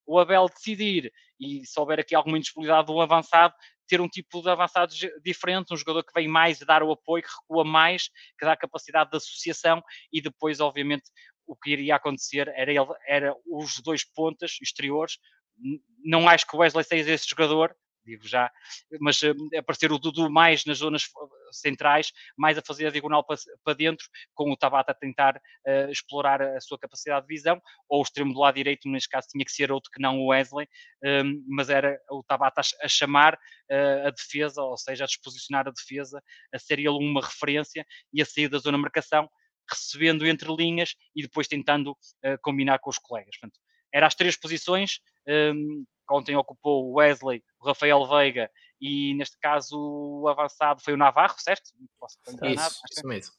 [SPEAKER 3] o Abel decidir e se houver aqui alguma indisponibilidade do avançado, ter um tipo de avançado diferente, um jogador que vem mais dar o apoio, que recua mais, que dá capacidade de associação e depois, obviamente, o que iria acontecer era, ele, era os dois pontas exteriores. Não acho que o Wesley seja esse jogador, digo já, mas uh, aparecer o Dudu mais nas zonas centrais, mais a fazer a diagonal para, dentro, com o Tabata a tentar uh, explorar a sua capacidade de visão, ou o extremo do lado direito, neste caso tinha que ser outro que não o Wesley, um, mas era o Tabata a, chamar uh, a defesa, ou seja, a disposicionar a defesa, a ser ele uma referência e a sair da zona de marcação, recebendo entre linhas e depois tentando combinar com os colegas. Portanto, eram as três posições, um, ontem ocupou o Wesley, o Rafael Veiga e neste caso o avançado foi o Navarro, certo?
[SPEAKER 1] Posso isso, isso mesmo.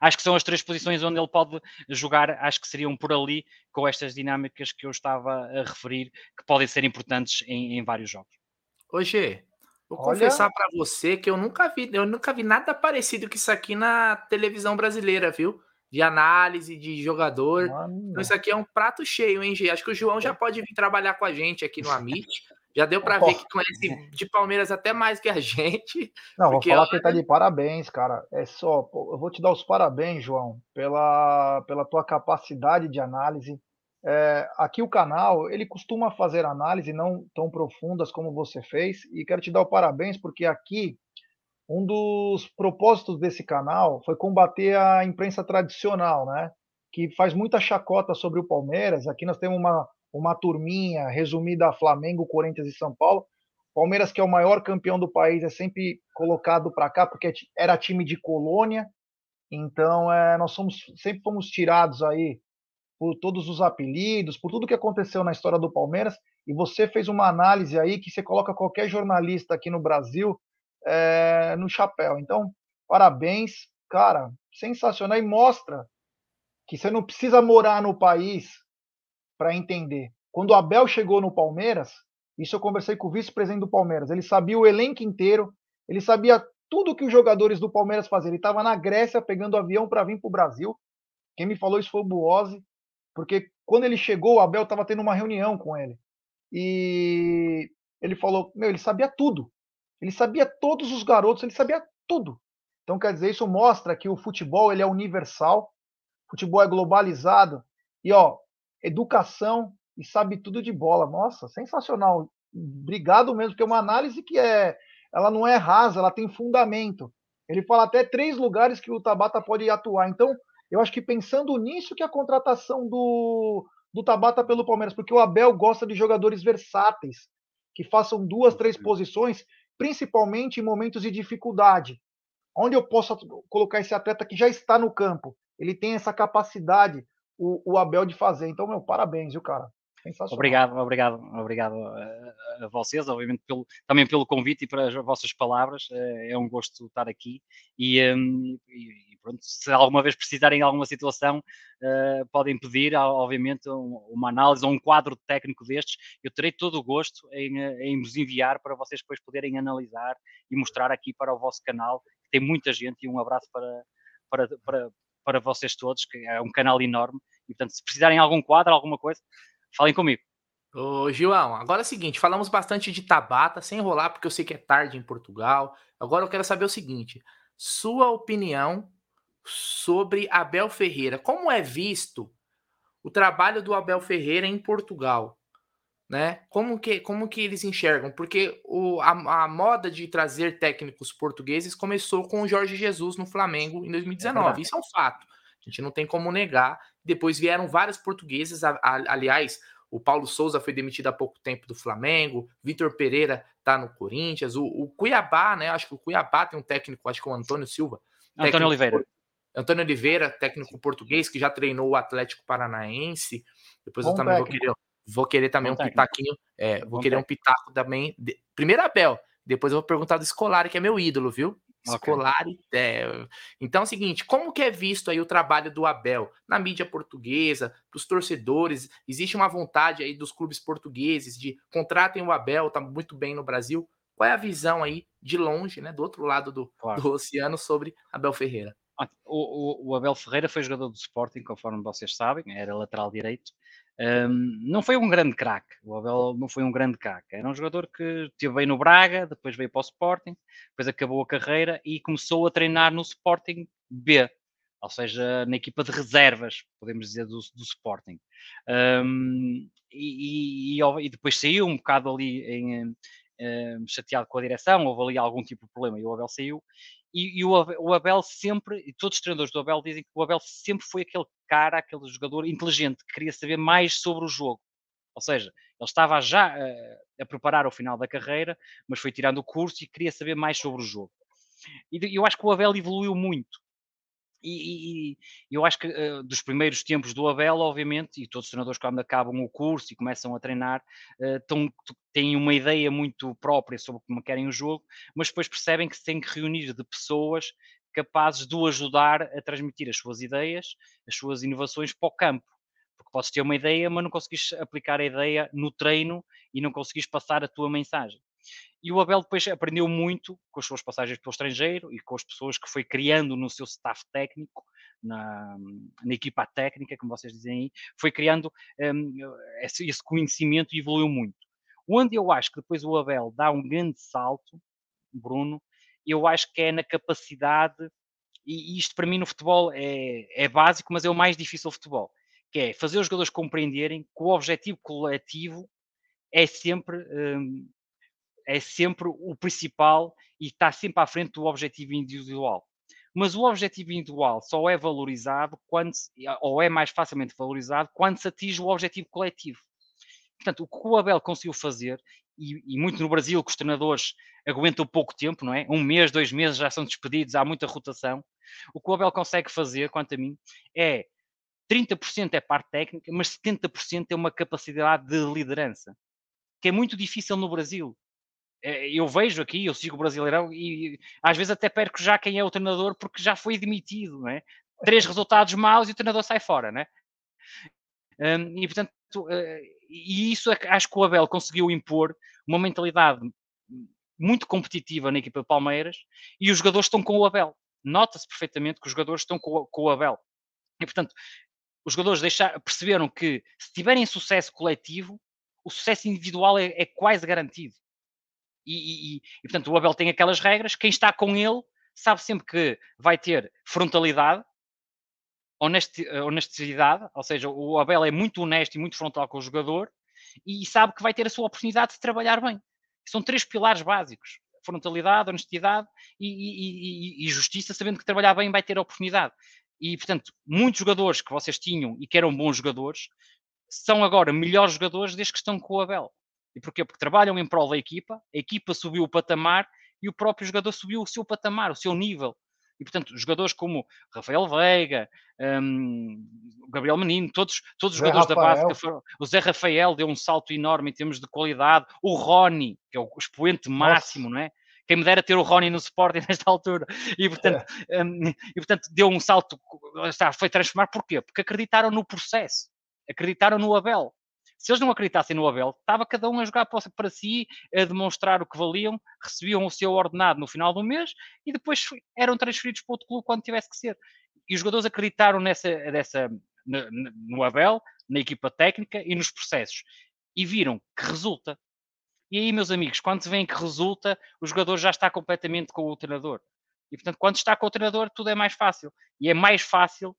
[SPEAKER 3] Acho que são as três posições onde ele pode jogar, acho que seriam por ali, com estas dinâmicas que eu estava a referir, que podem ser importantes em, em vários jogos.
[SPEAKER 1] Hoje, vou Olha... confessar para você que eu nunca vi, eu nunca vi nada parecido com isso aqui na televisão brasileira, viu? De análise de jogador. Então, isso aqui é um prato cheio, hein, G? Acho que o João já pode vir trabalhar com a gente aqui no Amit. Já deu para ver que conhece de Palmeiras até mais que a gente.
[SPEAKER 2] Não, vou falar que ele tá de parabéns, cara. É só, eu vou te dar os parabéns, João, pela, pela tua capacidade de análise. É, aqui o canal, ele costuma fazer análise não tão profundas como você fez, e quero te dar o parabéns porque aqui um dos propósitos desse canal foi combater a imprensa tradicional, né? Que faz muita chacota sobre o Palmeiras. Aqui nós temos uma, uma turminha resumida a Flamengo, Corinthians e São Paulo. Palmeiras, que é o maior campeão do país, é sempre colocado para cá porque era time de colônia. Então, é, nós somos, sempre fomos tirados aí por todos os apelidos, por tudo que aconteceu na história do Palmeiras. E você fez uma análise aí que você coloca qualquer jornalista aqui no Brasil é, no chapéu. Então, parabéns, cara, sensacional e mostra que você não precisa morar no país para entender. Quando o Abel chegou no Palmeiras, isso eu conversei com o vice-presidente do Palmeiras, ele sabia o elenco inteiro, ele sabia tudo que os jogadores do Palmeiras faziam. Ele estava na Grécia pegando avião para vir para o Brasil. Quem me falou isso foi o Buozzi, porque quando ele chegou, o Abel estava tendo uma reunião com ele. E ele falou: Meu, ele sabia tudo. Ele sabia todos os garotos, ele sabia tudo. Então, quer dizer, isso mostra que o futebol ele é universal, o futebol é globalizado. E, ó, educação e sabe tudo de bola. Nossa, sensacional. Obrigado mesmo, porque é uma análise que é, ela não é rasa, ela tem fundamento. Ele fala até três lugares que o Tabata pode atuar. Então, eu acho que pensando nisso que a contratação do, do Tabata pelo Palmeiras, porque o Abel gosta de jogadores versáteis, que façam duas, três posições principalmente em momentos de dificuldade. Onde eu posso colocar esse atleta que já está no campo? Ele tem essa capacidade, o, o Abel, de fazer. Então, meu, parabéns, viu, cara?
[SPEAKER 3] Obrigado, obrigado, obrigado a, a vocês, obviamente, pelo, também pelo convite e pelas vossas palavras. É, é um gosto estar aqui e, um, e, pronto, se alguma vez precisarem de alguma situação, uh, podem pedir, obviamente, uma análise ou um quadro técnico destes. Eu terei todo o gosto em, eh, em vos enviar para vocês depois poderem analisar e mostrar aqui para o vosso canal. Tem muita gente e um abraço para, para, para, para vocês todos, que é um canal enorme. E, portanto, se precisarem de algum quadro, alguma coisa, falem comigo.
[SPEAKER 1] Ô, João, agora é o seguinte, falamos bastante de Tabata, sem enrolar, porque eu sei que é tarde em Portugal. Agora eu quero saber o seguinte: sua opinião sobre Abel Ferreira. Como é visto o trabalho do Abel Ferreira em Portugal? Né? Como, que, como que eles enxergam? Porque o, a, a moda de trazer técnicos portugueses começou com o Jorge Jesus no Flamengo em 2019. É Isso é um fato. A gente não tem como negar. Depois vieram vários portugueses. A, a, aliás, o Paulo Souza foi demitido há pouco tempo do Flamengo. Vitor Pereira está no Corinthians. O, o, Cuiabá, né? Acho que o Cuiabá tem um técnico, acho que é o Antônio Silva.
[SPEAKER 3] Antônio Oliveira.
[SPEAKER 1] Antônio Oliveira, técnico português, que já treinou o Atlético Paranaense. Depois Bom eu também vou querer, vou querer também Bom um pitaquinho. É, vou Bom querer técnico. um pitaco também. De, primeiro Abel, depois eu vou perguntar do Escolari, que é meu ídolo, viu? Scolari, okay. é. Então é o seguinte, como que é visto aí o trabalho do Abel na mídia portuguesa, dos torcedores? Existe uma vontade aí dos clubes portugueses de contratem o Abel, tá muito bem no Brasil. Qual é a visão aí de longe, né, do outro lado do, claro. do oceano sobre Abel Ferreira?
[SPEAKER 3] O, o, o, Abel Ferreira foi jogador do Sporting, conforme vocês sabem, era lateral direito. Um, não foi um grande craque, o Abel não foi um grande craque. Era um jogador que esteve bem no Braga, depois veio para o Sporting, depois acabou a carreira e começou a treinar no Sporting B, ou seja, na equipa de reservas, podemos dizer, do, do Sporting. Um, e, e, e, depois saiu um bocado ali em, chateado com a direção, houve ali algum tipo de problema e o Abel saiu. E, e o, Abel, o, Abel, sempre, e todos os treinadores do Abel dizem que o Abel sempre foi aquele cara, aquele jogador inteligente que queria saber mais sobre o jogo. Ou seja, ele estava já a, a preparar o final da carreira, mas foi tirando o curso e queria saber mais sobre o jogo. E eu acho que o Abel evoluiu muito. E, e, eu acho que uh, dos primeiros tempos do Abel, obviamente, e todos os treinadores quando acabam o curso e começam a treinar, uh, tão, têm uma ideia muito própria sobre como querem o jogo, mas depois percebem que se têm que reunir de pessoas capazes de o ajudar a transmitir as suas ideias, as suas inovações para o campo. Porque podes ter uma ideia, mas não conseguis aplicar a ideia no treino e não conseguis passar a tua mensagem. E o Abel depois aprendeu muito com as suas passagens pelo estrangeiro e com as pessoas que foi criando no seu staff técnico, na, na equipa técnica, como vocês dizem aí, foi criando um, esse, esse, conhecimento e evoluiu muito. Onde eu acho que depois o Abel dá um grande salto, Bruno, eu acho que é na capacidade, e isto para mim no futebol é, é básico, mas é o mais difícil do futebol, que é fazer os jogadores compreenderem que o objetivo coletivo é sempre um, é sempre o principal e está sempre à frente do objetivo individual. Mas o objetivo individual só é valorizado quando, ou é mais facilmente valorizado quando se atinge o objetivo coletivo. Portanto, o que o Abel conseguiu fazer, e, e, muito no Brasil, que os treinadores aguentam pouco tempo, não é? Um mês, dois meses já são despedidos, há muita rotação. O que o Abel consegue fazer, quanto a mim, é 30% é parte técnica, mas 70% é uma capacidade de liderança, que é muito difícil no Brasil. É, eu vejo aqui, eu sigo o Brasileirão e às vezes até perco já quem é o treinador porque já foi demitido, não é? Três resultados maus e o treinador sai fora, né? E portanto, uh, e isso é acho que o Abel conseguiu impor uma mentalidade muito competitiva na equipa de Palmeiras e os jogadores estão com o Abel. Nota-se perfeitamente que os jogadores estão com, com o Abel. E portanto, os jogadores deixar, perceberam que se tiverem sucesso coletivo, o sucesso individual é, é quase garantido. E, e, e, portanto, o Abel tem aquelas regras. Quem está com ele sabe sempre que vai ter frontalidade, honestidade, ou seja, o Abel é muito honesto e muito frontal com o jogador e sabe que vai ter a sua oportunidade de trabalhar bem. São três pilares básicos: frontalidade, honestidade e, e justiça, sabendo que trabalhar bem vai ter a oportunidade. E, portanto, muitos jogadores que vocês tinham e que eram bons jogadores são agora melhores jogadores desde que estão com o Abel. E porquê? Porque trabalham em prol da equipa, a equipa subiu o patamar e o próprio jogador subiu o seu patamar, o seu nível. E, portanto, jogadores como Rafael Veiga, um, Gabriel Menino, todos, todos os jogadores Rafael. da base, foram, o Zé Rafael deu um salto enorme em termos de qualidade, o Rony, que é o expoente máximo, Nossa. não é? Quem me dera ter o Rony no Sporting (laughs) nesta altura. E, portanto, é. um, e, portanto deu um salto, está, foi transformar. Porquê? Porque acreditaram no processo, acreditaram no Abel. Se eles não acreditassem no Abel, estava cada um a jogar para si, a demonstrar o que valiam, recebiam o seu ordenado no final do mês e depois eram transferidos para outro clube quando tivesse que ser. E os jogadores acreditaram nessa, nessa, no Abel, na equipa técnica e nos processos. E viram que resulta. E aí, meus amigos, quando veem que resulta, o jogador já está completamente com o treinador. E, portanto, quando está com o treinador, tudo é mais fácil. E é mais fácil,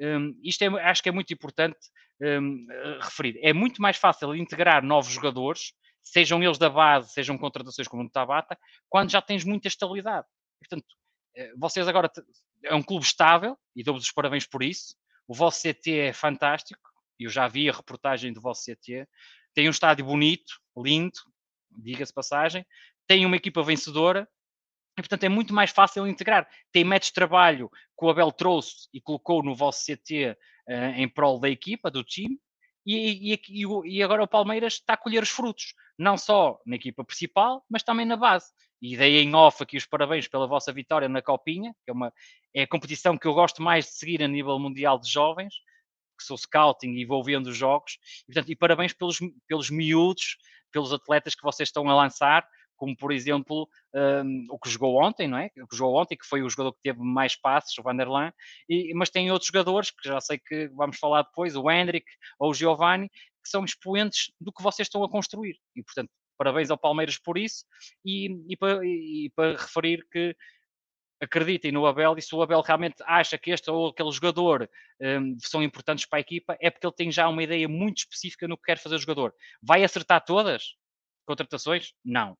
[SPEAKER 3] um, isto é, acho que é muito importante um, referir. É muito mais fácil integrar novos jogadores, sejam eles da base, sejam contratações como no Tabata, quando já tens muita estabilidade. Portanto, eh, vocês agora é um clube estável e dou-vos os parabéns por isso. O vosso CT é fantástico. Eu já vi a reportagem do vosso CT. Tem um estádio bonito, lindo, diga-se passagem. Tem uma equipa vencedora e, portanto, é muito mais fácil integrar. Tem métodos de trabalho que o Abel trouxe e colocou no vosso CT uh, eh, em prol da equipa, do time, e, e, e, agora o Palmeiras está a colher os frutos, não só na equipa principal, mas também na base. e dei em off aqui os parabéns pela vossa vitória na Copinha, que é, uma, é a competição que eu gosto mais de seguir a nível mundial de jovens, que sou scouting e vou vendo os jogos, e, portanto, e parabéns pelos, pelos miúdos, pelos atletas que vocês estão a lançar, como por exemplo um, o que jogou ontem, não é? O que jogou ontem, que foi o jogador que teve mais passes, o Vanderlan, e, mas tem outros jogadores que já sei que vamos falar depois, o Hendrick ou o Giovanni, que são expoentes do que vocês estão a construir. E portanto, parabéns ao Palmeiras por isso, e, e, para, e para referir que acreditem no Abel e se o Abel realmente acha que este ou aquele jogador um, são importantes para a equipa, é porque ele tem já uma ideia muito específica no que quer fazer o jogador. Vai acertar todas contratações? Não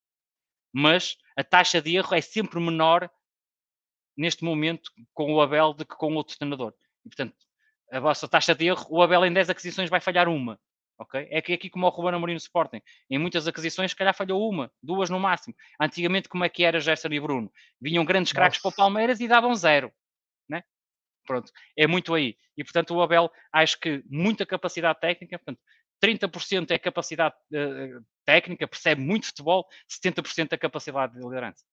[SPEAKER 3] mas a taxa de erro é sempre menor neste momento com o Abel do que com outro treinador. E, portanto, a vossa taxa de erro, o Abel em 10 aquisições vai falhar uma. ok? É que aqui como o Ruben Amorim no Sporting, em muitas aquisições, se calhar falhou uma, duas no máximo. Antigamente, como é que era Gerson e Bruno? Vinham grandes craques para o Palmeiras e davam zero. Né? Pronto, é muito aí. E, portanto, o Abel, acho que muita capacidade técnica, portanto, 30% é capacidade uh, técnica, percebe muito futebol, 70% é capacidade de liderança.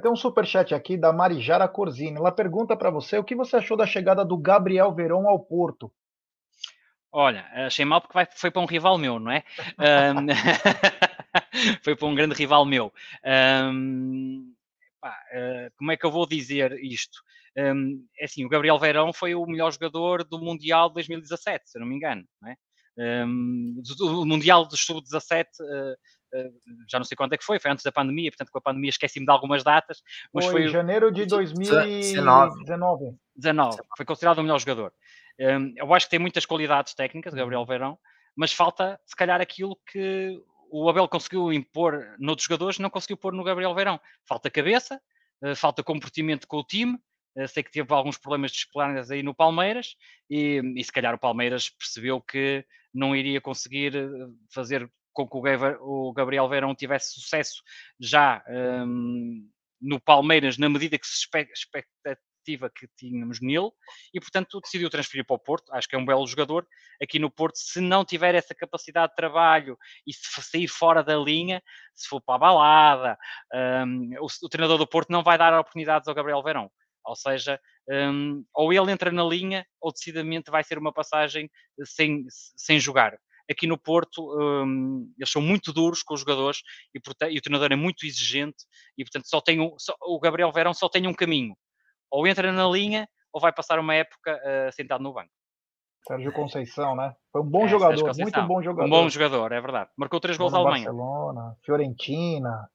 [SPEAKER 2] Tem um superchat aqui da Marijara Corzini. Ela pergunta para você o que você achou da chegada do Gabriel Verón ao Porto.
[SPEAKER 3] Olha, achei mal porque vai, foi para um rival meu, não é? um, (laughs) foi para um grande rival meu. Um, pá, uh, como é que eu vou dizer isto? Um, é assim, o Gabriel Verão foi o melhor jogador do Mundial de 2017, se eu não me engano, não é? Um, do, Mundial dos Sub-17, uh, uh, já não sei quando é que foi, foi antes da pandemia, portanto com a pandemia esqueci-me de algumas datas.
[SPEAKER 2] Mas foi, foi janeiro de 2019.
[SPEAKER 3] 19. Foi considerado o melhor jogador. Um, eu acho que tem muitas qualidades técnicas, Gabriel uhum. Verão, mas falta se calhar aquilo que o Abel conseguiu impor noutros jogadores, não conseguiu pôr no Gabriel Verão. Falta cabeça, uh, falta comportamento com o time, sei que teve alguns problemas disciplinares aí no Palmeiras e, e, se calhar o Palmeiras percebeu que não iria conseguir eh, fazer com que o Gabriel Verão tivesse sucesso já um, no Palmeiras, na medida que se expectativa que tínhamos nele, e portanto decidiu transferir para o Porto. Acho que é um belo jogador. Aqui no Porto, se não tiver essa capacidade de trabalho e se sair fora da linha, se for para a balada, um, o, o treinador do Porto não vai dar oportunidades ao Gabriel Verão. Ou seja, um, ou ele entra na linha, ou decididamente vai ser uma passagem sem, sem jogar. Aqui no Porto, um, eles são muito duros com os jogadores e, e, o treinador é muito exigente e, portanto, só tem um, só, o Gabriel Verão só tem um caminho. Ou entra na linha, ou vai passar uma época uh, sentado no banco.
[SPEAKER 2] Sérgio Conceição, né? Foi um bom é, jogador, muito bom jogador.
[SPEAKER 3] Um bom jogador, é verdade. Marcou três gols à Alemanha.
[SPEAKER 2] Barcelona, Fiorentina.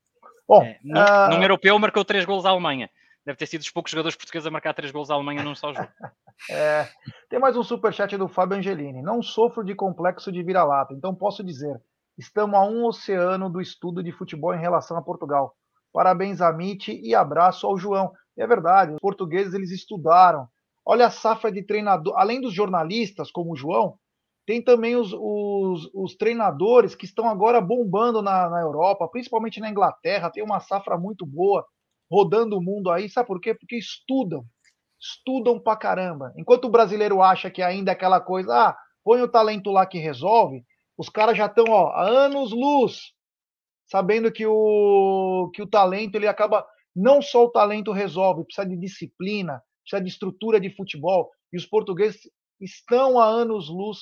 [SPEAKER 3] Bom, é, no, uh... no europeu marcou três gols à Alemanha deve ter sido dos poucos jogadores portugueses a marcar três gols à Alemanha num só jogo. (laughs)
[SPEAKER 2] é, tem mais um superchat do Fábio Angelini. Não sofro de complexo de vira-lata, então posso dizer, estamos a um oceano do estudo de futebol em relação a Portugal. Parabéns a Mite e abraço ao João. É verdade, os portugueses eles estudaram. Olha a safra de treinador, além dos jornalistas como o João, tem também os, os, os treinadores que estão agora bombando na, na Europa, principalmente na Inglaterra, tem uma safra muito boa rodando o mundo aí, sabe por quê? Porque estudam, estudam pra caramba. Enquanto o brasileiro acha que ainda é aquela coisa, ah, põe o talento lá que resolve, os caras já estão, ó, há anos luz, sabendo que o, que o talento, ele acaba, não só o talento resolve, precisa de disciplina, precisa de estrutura de futebol, e os portugueses estão há anos luz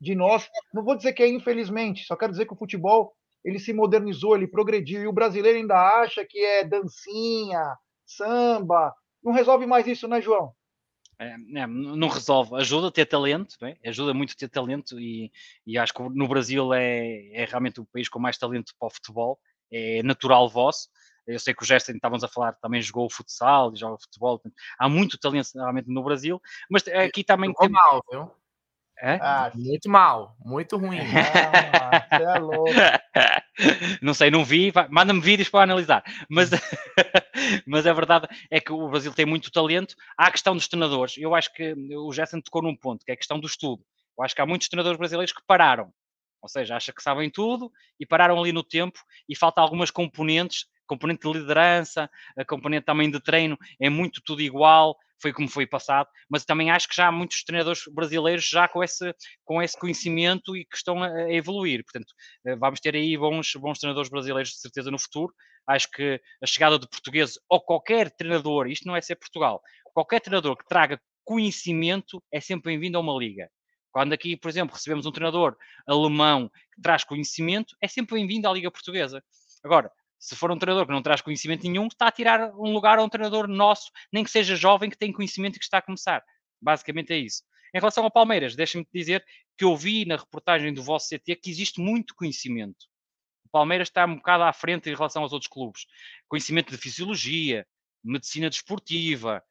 [SPEAKER 2] de nós. Não vou dizer que é infelizmente, só quero dizer que o futebol ele se modernizou, ele progrediu, e o brasileiro ainda acha que é dancinha, samba. Não resolve mais isso, né, João?
[SPEAKER 3] É, é, não resolve, ajuda a ter talento, bem? ajuda muito a ter talento e, e, acho que no Brasil é, é, realmente o país com mais talento para o futebol, é natural vosso. Eu sei que o Gerson, estávamos a falar, também jogou futsal e joga futebol, há muito talento realmente no Brasil, mas aqui também.
[SPEAKER 1] Tem... mal, viu? É? Ah, muito mal, muito ruim. (laughs)
[SPEAKER 2] Ah, você é louco. (laughs)
[SPEAKER 3] Não sei, não vi, manda-me vídeos para analisar. Mas, (laughs) mas a verdade é que o Brasil tem muito talento. Há a questão dos treinadores. Eu acho que o Gerson tocou num ponto, que é a questão do estudo. Eu acho que há muitos treinadores brasileiros que pararam. Ou seja, acham que sabem tudo e pararam ali no tempo e falta algumas componentes componente de liderança, a componente também de treino, é muito tudo igual, foi como foi passado, mas também acho que já há muitos treinadores brasileiros já com esse, com esse conhecimento e que estão a, evoluir. Portanto, eh, vamos ter aí bons, bons treinadores brasileiros de certeza no futuro. Acho que a chegada de português ou qualquer treinador, isto não é ser Portugal, qualquer treinador que traga conhecimento é sempre bem-vindo a uma liga. Quando aqui, por exemplo, recebemos um treinador alemão que traz conhecimento, é sempre bem-vindo à Liga Portuguesa. Agora, se for um treinador que não traz conhecimento nenhum, está a tirar um lugar a um treinador nosso, nem que seja jovem, que tem conhecimento e que está a começar. Basicamente é isso. Em relação ao Palmeiras, deixem-me dizer que eu vi na reportagem do vosso CT que existe muito conhecimento. O Palmeiras está um bocado à frente em relação aos outros clubes. Conhecimento de fisiologia, medicina desportiva,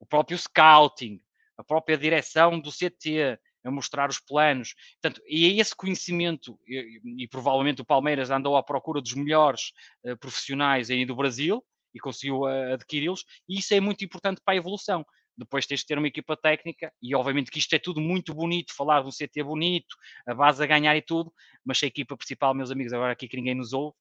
[SPEAKER 3] o próprio scouting, a própria direção do CT, a mostrar os planos. Portanto, e é esse conhecimento, e, e, provavelmente o Palmeiras andou à procura dos melhores uh, profissionais aí do Brasil e conseguiu uh, adquiri-los, e isso é muito importante para a evolução. Depois tens de ter uma equipa técnica, e obviamente que isto é tudo muito bonito, falar de um CT bonito, a base a ganhar e tudo, mas se a equipa principal, meus amigos, agora aqui que ninguém nos ouve,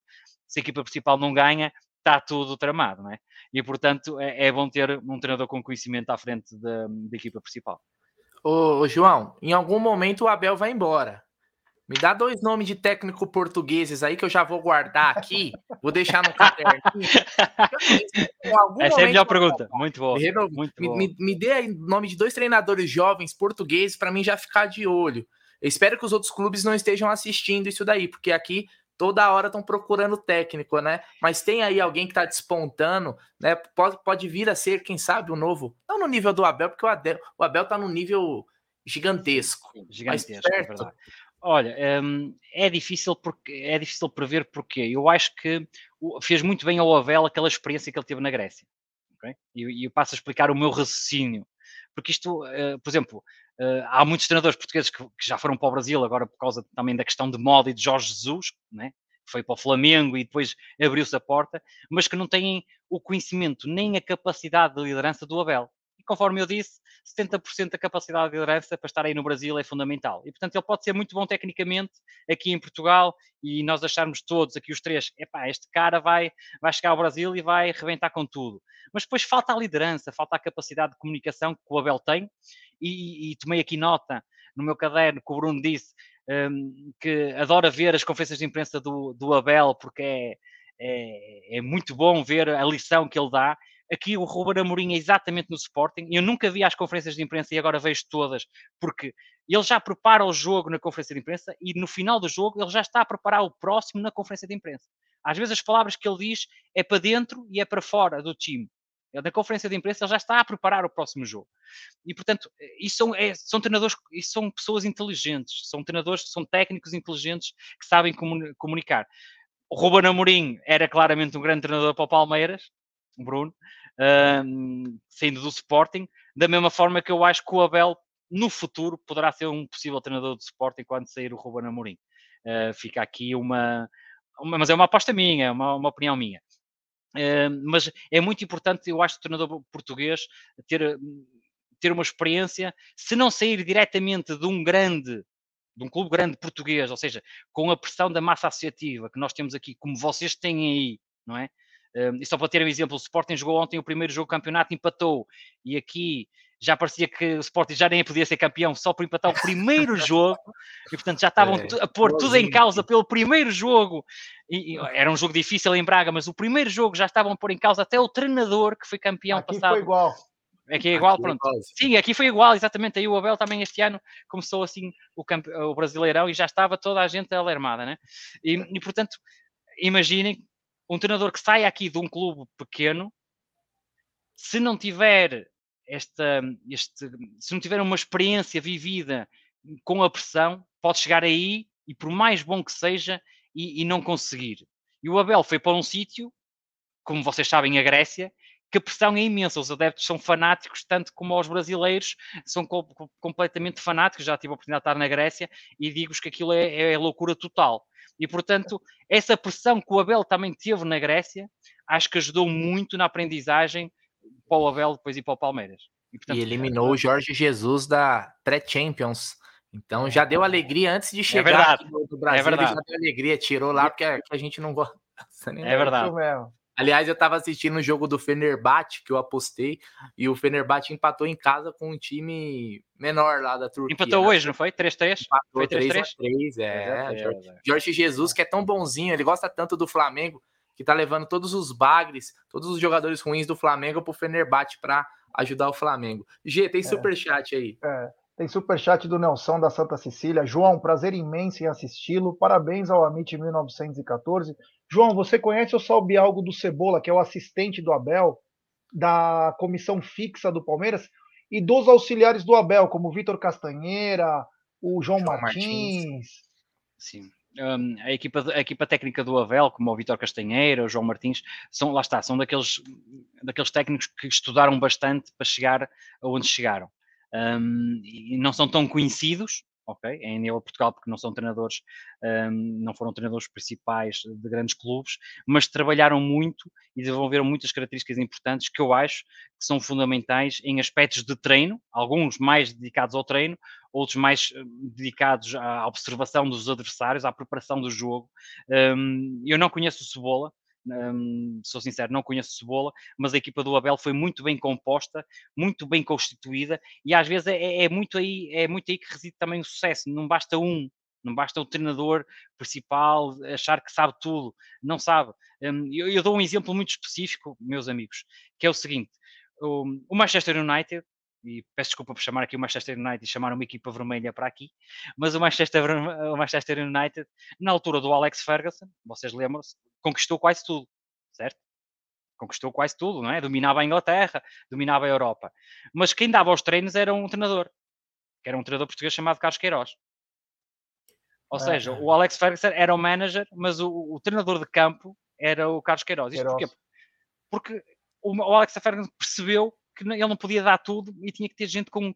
[SPEAKER 3] se a equipa principal não ganha, está tudo tramado, não é? E portanto é, é bom ter um treinador com conhecimento à frente da, da equipa principal.
[SPEAKER 1] Ô, João, em algum momento o Abel vai embora. Me dá dois nomes de técnico portugueses aí que eu já vou guardar aqui. Vou deixar no caderno. (laughs)
[SPEAKER 3] Essa é a melhor pergunta. Muito boa. Muito
[SPEAKER 1] me, boa. Me, me dê aí nome de dois treinadores jovens portugueses para mim já ficar de olho. Eu espero que os outros clubes não estejam assistindo isso daí, porque aqui toda hora estão procurando técnico, né? Mas tem aí alguém que está despontando, né? Pode, pode vir a ser, quem sabe, o novo. Não no nível do Abel, porque o Abel, o Abel tá no nível gigantesco.
[SPEAKER 3] Gigantesco, é verdade. Olha, um, é difícil porque é difícil prever porque eu acho que fez muito bem ao Abel aquela experiência que ele teve na Grécia. Okay? E, eu passo a explicar o meu raciocínio. Porque isto, uh, por exemplo, Uh, há muitos treinadores portugueses que, que, já foram para o Brasil agora por causa também da questão de moda e de Jorge Jesus, né? foi para o Flamengo e depois abriu-se a porta, mas que não têm o conhecimento nem a capacidade de liderança do Abel. E conforme eu disse, 70% da capacidade de liderança para estar aí no Brasil é fundamental. E portanto ele pode ser muito bom tecnicamente aqui em Portugal e nós acharmos todos aqui os três, epá, este cara vai, vai chegar ao Brasil e vai rebentar com tudo. Mas depois falta a liderança, falta a capacidade de comunicação que o Abel tem e, e tomei aqui nota no meu caderno que o Bruno disse um, que adora ver as conferências de imprensa do, do Abel porque é, é, é, muito bom ver a lição que ele dá. Aqui o Ruben Amorim é exatamente no Sporting. Eu nunca vi as conferências de imprensa e agora vejo todas, porque ele já prepara o jogo na conferência de imprensa e no final do jogo ele já está a preparar o próximo na conferência de imprensa. Às vezes as palavras que ele diz é para dentro e é para fora do time. Na conferência de imprensa ele já está a preparar o próximo jogo. E, portanto, isso são, é, são treinadores, isso são pessoas inteligentes, são treinadores, são técnicos inteligentes que sabem comunicar. O Ruben Amorim era claramente um grande treinador para o Palmeiras, Bruno, um, saindo do Sporting, da mesma forma que eu acho que o Abel, no futuro, poderá ser um possível treinador do Sporting quando sair o Ruben Amorim. Uh, fica aqui uma, uma, mas é uma aposta minha, é uma, uma opinião minha. Uh, mas é muito importante, eu acho, o treinador português ter, ter uma experiência, se não sair diretamente de um grande, de um clube grande português, ou seja, com a pressão da massa associativa que nós temos aqui, como vocês têm aí, não é? Uh, e só para ter um exemplo, o Sporting jogou ontem o primeiro jogo do campeonato, empatou, e aqui já parecia que o Sporting já nem podia ser campeão só por empatar o primeiro (laughs) jogo, e portanto já estavam é, a pôr tudo em causa pelo primeiro jogo. E, e, era um jogo difícil em Braga, mas o primeiro jogo já estavam a pôr em causa até o treinador que foi campeão
[SPEAKER 2] aqui
[SPEAKER 3] passado.
[SPEAKER 2] Foi igual.
[SPEAKER 3] Aqui é igual, aqui é pronto. É Sim, aqui foi igual, exatamente. Aí o Abel também este ano começou assim o, campe... o Brasileirão e já estava toda a gente alarmada, né? E, e portanto, imaginem um treinador que sai aqui de um clube pequeno, se não tiver esta, este, se não tiver uma experiência vivida com a pressão, pode chegar aí e por mais bom que seja e, e não conseguir. E o Abel foi para um sítio, como vocês sabem, a Grécia, que a pressão é imensa. Os adeptos são fanáticos, tanto como os brasileiros são co completamente fanáticos. Já tive a oportunidade de estar na Grécia e digo-vos que aquilo é, é loucura total. E, portanto, essa pressão que o Abel também teve na Grécia, acho que ajudou muito na aprendizagem para o Abel depois ir para o Palmeiras.
[SPEAKER 1] E, portanto, e eliminou o Jorge Jesus da pré-Champions. Então já deu alegria antes de é chegar é
[SPEAKER 3] verdade,
[SPEAKER 1] do Brasil. É verdade. Já deu alegria, tirou lá porque a, a gente não gosta. (laughs)
[SPEAKER 3] É verdade.
[SPEAKER 1] Aliás, eu estava assistindo o um jogo do Fenerbahçe, que eu apostei, e o Fenerbahçe empatou em casa com um time menor lá da Turquia.
[SPEAKER 3] Empatou
[SPEAKER 1] né?
[SPEAKER 3] hoje, não foi? 3-3?
[SPEAKER 1] Empatou 3-3, é. Jorge, Jorge Jesus, que é tão bonzinho, ele gosta tanto do Flamengo, que tá levando todos os bagres, todos os jogadores ruins do Flamengo pro Fenerbahçe para ajudar o Flamengo. G, tem é. superchat aí.
[SPEAKER 2] É. Tem superchat do Nelson da Santa Cecília. João, prazer imenso em assisti-lo. Parabéns ao Amit 1914. João, você conhece ou sabe algo do Cebola, que é o assistente do Abel, da comissão fixa do Palmeiras, e dos auxiliares do Abel, como o Vitor Castanheira, o João, João Martins. Martins.
[SPEAKER 3] Sim. Um, a, equipa, a equipa técnica do Abel, como o Vitor Castanheira, o João Martins, são, lá está, são daqueles, daqueles técnicos que estudaram bastante para chegar aonde chegaram. Um, e não são tão conhecidos, ok, em nível Portugal, porque não são treinadores, um, não foram treinadores principais de grandes clubes, mas trabalharam muito e desenvolveram muitas características importantes que eu acho que são fundamentais em aspectos de treino, alguns mais dedicados ao treino, outros mais dedicados à observação dos adversários, à preparação do jogo. Um, eu não conheço o Cebola, um, sou sincero, não conheço Cebola, mas a equipa do Abel foi muito bem composta, muito bem constituída e às vezes é, é, é, muito, aí, é muito aí que reside também o sucesso. Não basta um, não basta o treinador principal achar que sabe tudo, não sabe. Um, eu, eu, dou um exemplo muito específico, meus amigos, que é o seguinte: o, o Manchester United e peço desculpa por chamar aqui o Manchester United e chamar uma equipa vermelha para aqui, mas o Manchester, o Manchester United, na altura do Alex Ferguson, vocês lembram-se, conquistou quase tudo, certo? Conquistou quase tudo, não é? Dominava a Inglaterra, dominava a Europa. Mas quem dava os treinos era um treinador, que era um treinador português chamado Carlos Queiroz. Ou é. seja, o Alex Ferguson era o manager, mas o, o, treinador de campo era o Carlos Queiroz. Isto Queiroz. porquê? Porque o, o Alex Ferguson percebeu que ele não podia dar tudo e tinha que ter gente com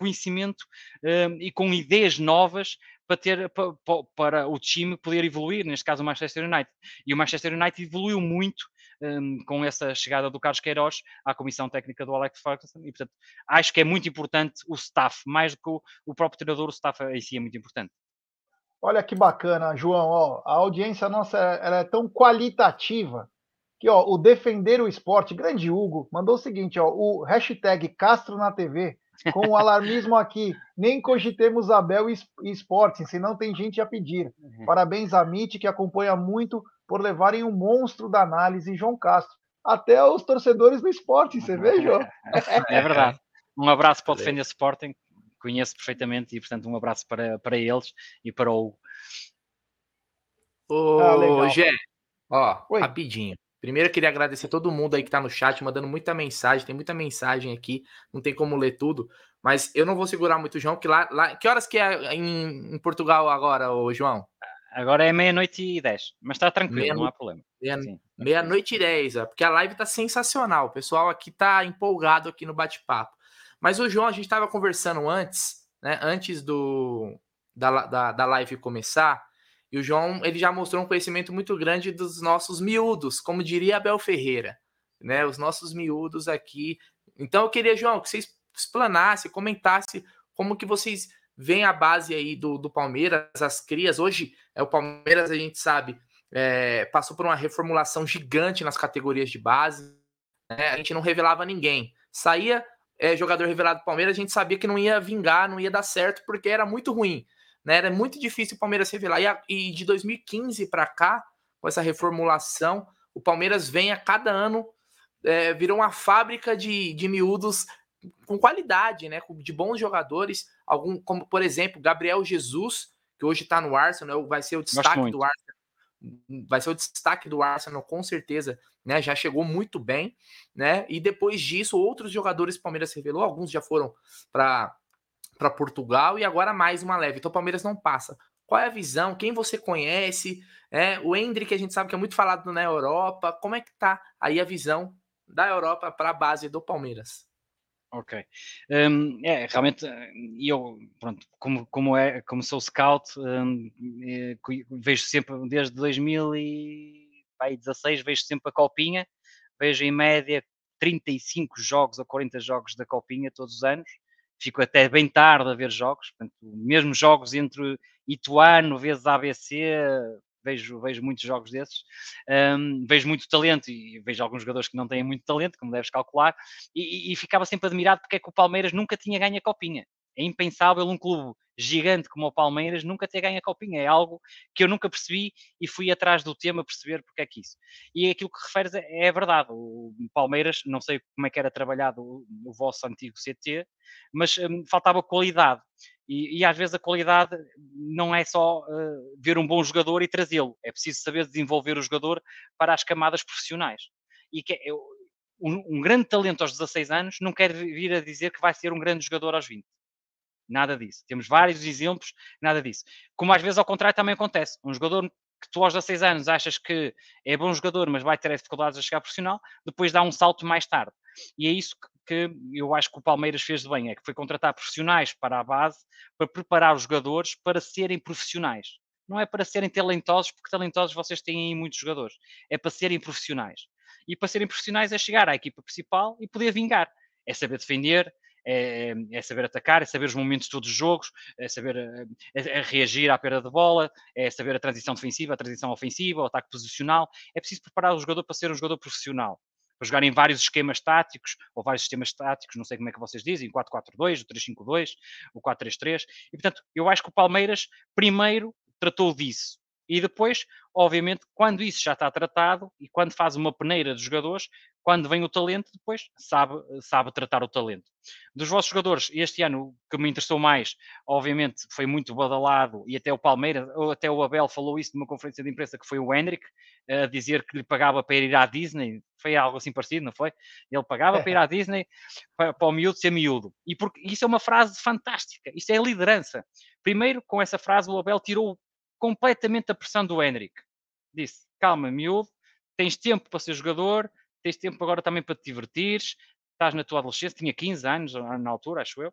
[SPEAKER 3] conhecimento um, e com ideias novas para ter para, para, o time poder evoluir, neste caso o Manchester United. E o Manchester United evoluiu muito um, com essa chegada do Carlos Queiroz à comissão técnica do Alex Ferguson e portanto acho que é muito importante o staff, mais do que o, o próprio treinador, o staff em si é muito importante.
[SPEAKER 2] Olha que bacana, João. Ó, a audiência nossa é tão qualitativa que ó, o Defender o Esporte, grande Hugo, mandou o seguinte: ó, o hashtag Castro na TV, com o alarmismo aqui, nem cogitemos Abel e Esporte, senão tem gente a pedir. Uhum. Parabéns a MIT, que acompanha muito por levarem um monstro da análise, João Castro. Até os torcedores do esporte, você vê, João?
[SPEAKER 3] É verdade. Um abraço para o Defender Sporting, conheço perfeitamente, e portanto um abraço para, para eles e para o
[SPEAKER 1] Ô, ah, Gé, ó, Oi. rapidinho. Primeiro, eu queria agradecer a todo mundo aí que está no chat, mandando muita mensagem. Tem muita mensagem aqui, não tem como ler tudo. Mas eu não vou segurar muito o João, porque lá, lá. Que horas que é em, em Portugal agora, ô, João?
[SPEAKER 3] Agora é meia-noite e dez, mas está tranquilo, meia não há problema.
[SPEAKER 1] Meia-noite meia e dez, porque a live está sensacional. O pessoal aqui está empolgado aqui no bate-papo. Mas o João, a gente estava conversando antes, né? Antes do da, da, da live começar. E o João, ele já mostrou um conhecimento muito grande dos nossos miúdos, como diria Abel Ferreira, né? Os nossos miúdos aqui. Então eu queria, João, que vocês explanasse, comentasse como que vocês veem a base aí do, do Palmeiras, as crias. Hoje, é o Palmeiras, a gente sabe, é, passou por uma reformulação gigante nas categorias de base. Né? A gente não revelava ninguém. Saía é, jogador revelado do Palmeiras, a gente sabia que não ia vingar, não ia dar certo, porque era muito ruim. Né? Era muito difícil o Palmeiras revelar. E, a, e de 2015 para cá, com essa reformulação, o Palmeiras vem a cada ano, é, virou uma fábrica de, de miúdos com qualidade, né? De bons jogadores. Algum, como, por exemplo, Gabriel Jesus, que hoje está no Arsenal, vai ser o destaque do Arsenal. Vai ser o destaque do Arsenal, com certeza, né? Já chegou muito bem, né? E depois disso, outros jogadores Palmeiras revelou, alguns já foram para para Portugal e agora mais uma leve. Então o Palmeiras não passa. Qual é a visão? Quem você conhece? É, o Hendrick, a gente sabe que é muito falado na Europa. Como é que tá aí a visão da Europa para a base do Palmeiras?
[SPEAKER 3] Ok. Um, é, realmente, eu, pronto, como, como, é, como sou scout, um, é, vejo sempre, desde 2016, vejo sempre a Copinha, vejo em média 35 jogos ou 40 jogos da Copinha todos os anos, fico até bem tarde a ver jogos, portanto, mesmo jogos entre Ituano vezes ABC, vejo, vejo muitos jogos desses, um, vejo muito talento e vejo alguns jogadores que não têm muito talento, como deves calcular, e, e, ficava sempre admirado porque é que o Palmeiras nunca tinha ganho a copinha. É impensável um clube gigante como o Palmeiras nunca ter ganho a copinha. É algo que eu nunca percebi e fui atrás do tema perceber porque é que isso. E aquilo que referes é, é verdade. O Palmeiras, não sei como é que era trabalhado o, o vosso antigo CT, mas hum, faltava qualidade. E, e, às vezes a qualidade não é só uh, ver um bom jogador e trazê-lo, é preciso saber desenvolver o jogador para as camadas profissionais. E que é, um, um, grande talento aos 16 anos não quer vir a dizer que vai ser um grande jogador aos 20. Nada disso. Temos vários exemplos, nada disso. Como às vezes ao contrário também acontece. Um jogador que tu aos 16 anos achas que é bom jogador, mas vai ter dificuldades a chegar profissional, depois dá um salto mais tarde. E é isso que, eu acho que o Palmeiras fez de bem, é que foi contratar profissionais para a base, para preparar os jogadores para serem profissionais. Não é para serem talentosos, porque talentosos vocês têm aí muitos jogadores. É para serem profissionais. E para serem profissionais é chegar à equipa principal e poder vingar. É saber defender, é, é, saber atacar, é saber os momentos de todos os jogos, é saber é, é reagir à perda de bola, é saber a transição defensiva, a transição ofensiva, o ataque posicional. É preciso preparar o jogador para ser um jogador profissional, para jogar em vários esquemas táticos, ou vários sistemas táticos, não sei como é que vocês dizem, 4-4-2, o 3-5-2, o 4-3-3. E, portanto, eu acho que o Palmeiras primeiro tratou disso. E depois, obviamente, quando isso já está tratado e quando faz uma peneira de jogadores, quando vem o talento, depois sabe, sabe tratar o talento. Dos vossos jogadores, este ano que me interessou mais, obviamente, foi muito badalado e até o Palmeiras, ou até o Abel falou isso numa conferência de imprensa que foi o Hendrick, a dizer que lhe pagava para ir à Disney, foi algo assim parecido, não foi? Ele pagava para ir à Disney para, para o miúdo ser miúdo. E porque, isso é uma frase fantástica, isso é liderança. Primeiro, com essa frase, o Abel tirou completamente a pressão do Hendrick. Disse, calma, miúdo, tens tempo para ser jogador, tens tempo agora também para te divertires, estás na tua adolescência, tinha 15 anos na altura, acho eu,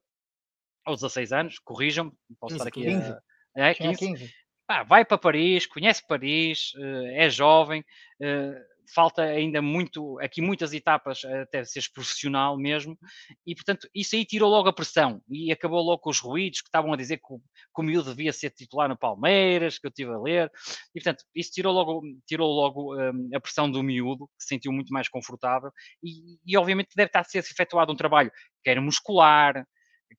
[SPEAKER 3] ou 16 anos, corrijam-me, posso 15, estar aqui
[SPEAKER 2] 15. a... É, 15. 15.
[SPEAKER 3] Ah, vai para Paris, conhece Paris, eh, é jovem, eh, falta ainda muito, aqui muitas etapas até seres profissional mesmo, e portanto isso aí tirou logo a pressão e acabou logo com os ruídos que estavam a dizer que o, que o miúdo devia ser titular no Palmeiras, que eu estive a ler, e portanto isso tirou logo, tirou logo um, a pressão do miúdo, que se sentiu muito mais confortável, e, e obviamente deve estar a ser efetuado um trabalho, quer muscular,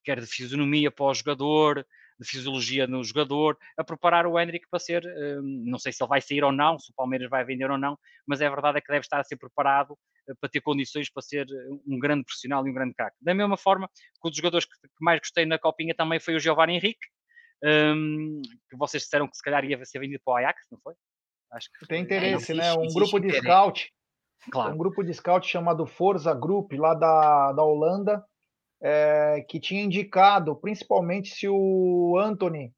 [SPEAKER 3] quer de fisionomia para o jogador, de fisiologia no jogador, a preparar o Hendrick para ser, hum, não sei se ele vai sair ou não, se o Palmeiras vai vender ou não, mas é verdade é que deve estar a ser preparado eh, para ter condições para ser eh, um grande profissional e um grande craque. Da mesma forma que um dos jogadores que mais gostei na Copinha também foi o Giovanni Henrique, um, que vocês disseram que se calhar ia ser vendido para o Ajax, não foi?
[SPEAKER 2] Acho que tem interesse, é, né? Um grupo de scout, claro. um grupo de scout chamado Forza Group lá da, da Holanda é, que tinha indicado, principalmente se o Anthony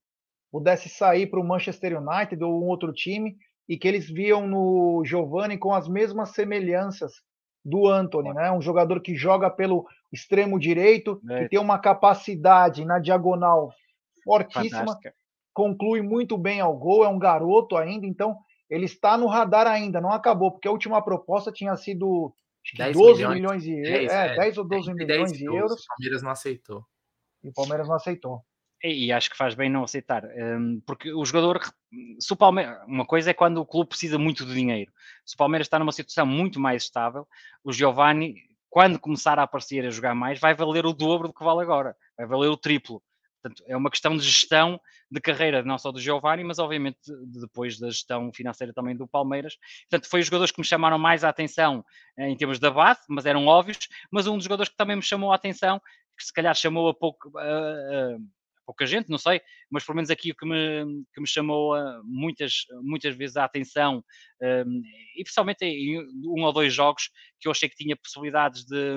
[SPEAKER 2] pudesse sair para o Manchester United ou um outro time, e que eles viam no Giovanni com as mesmas semelhanças do Anthony, né? Um jogador que joga pelo extremo direito, é. que tem uma capacidade na diagonal fortíssima, Fantástica. conclui muito bem ao gol, é um garoto ainda, então ele está no radar ainda, não acabou, porque a última proposta tinha sido 12 milhões, milhões de euros. 10, é, 10 é, ou 12 milhões de euros.
[SPEAKER 1] O Palmeiras não aceitou.
[SPEAKER 2] E o Palmeiras não aceitou.
[SPEAKER 3] E, e acho que faz bem não aceitar, um, porque o jogador, se o Palmeiras, uma coisa é quando o clube precisa muito de dinheiro. Se o Palmeiras está numa situação muito mais estável, o Giovanni, quando começar a aparecer a jogar mais, vai valer o dobro do que vale agora, vai valer o triplo. Portanto, é uma questão de gestão de carreira, não só do Giovanni, mas obviamente depois da gestão financeira também do Palmeiras. Portanto, foi os jogadores que me chamaram mais a atenção eh, em termos da base, mas eram óbvios. Mas um dos jogadores que também me chamou a atenção, que se calhar chamou a pouco. A, a, pouca gente, não sei, mas pelo menos aqui o que me, que me chamou muitas, muitas vezes a atenção, um, e principalmente em um ou dois jogos que eu achei que tinha possibilidades de,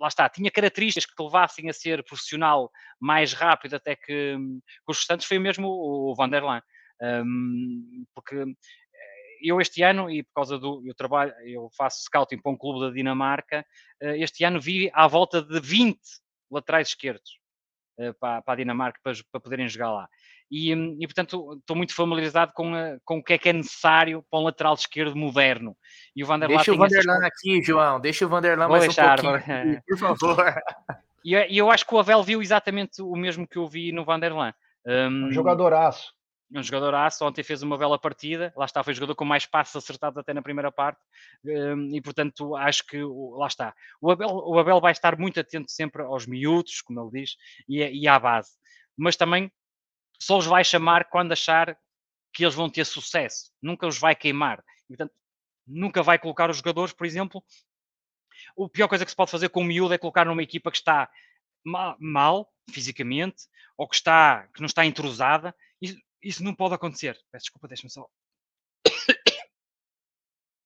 [SPEAKER 3] lá está, tinha características que te levassem a ser profissional mais rápido até que, que os restantes, foi mesmo o, o Van der Laan. Um, porque eh, eu este ano, e por causa do eu trabalho, eu faço scouting para um clube da Dinamarca, eh, este ano vi à volta de 20 laterais esquerdos eh, para, para a Dinamarca para, para poderem jogar lá. E, hum, e, portanto estou muito familiarizado com, a, com o que é que é necessário para um lateral esquerdo moderno. E
[SPEAKER 1] o Vanderlan deixa o Vanderlan aqui, João, deixa o Vanderlan mais deixar, um pouquinho, por favor. (laughs)
[SPEAKER 3] E, e, eu acho que o Avel viu exatamente o mesmo que eu vi no Vanderlan.
[SPEAKER 2] Um, um jogadoraço.
[SPEAKER 3] um jogador aço, ontem fez uma bela partida, lá está, foi o jogador com mais passos acertados até na primeira parte, hum, e portanto acho que, lá está, o Abel, o Abel vai estar muito atento sempre aos miúdos, como ele diz, e, e à base, mas também só os vai chamar quando achar que eles vão ter sucesso, nunca os vai queimar, e, portanto nunca vai colocar os jogadores, por exemplo, a pior coisa que se pode fazer com o miúdo é colocar numa equipa que está mal, mal fisicamente, ou que, está, que não está entrosada, isso, isso não pode acontecer. Peço desculpa, deixa-me só. (coughs)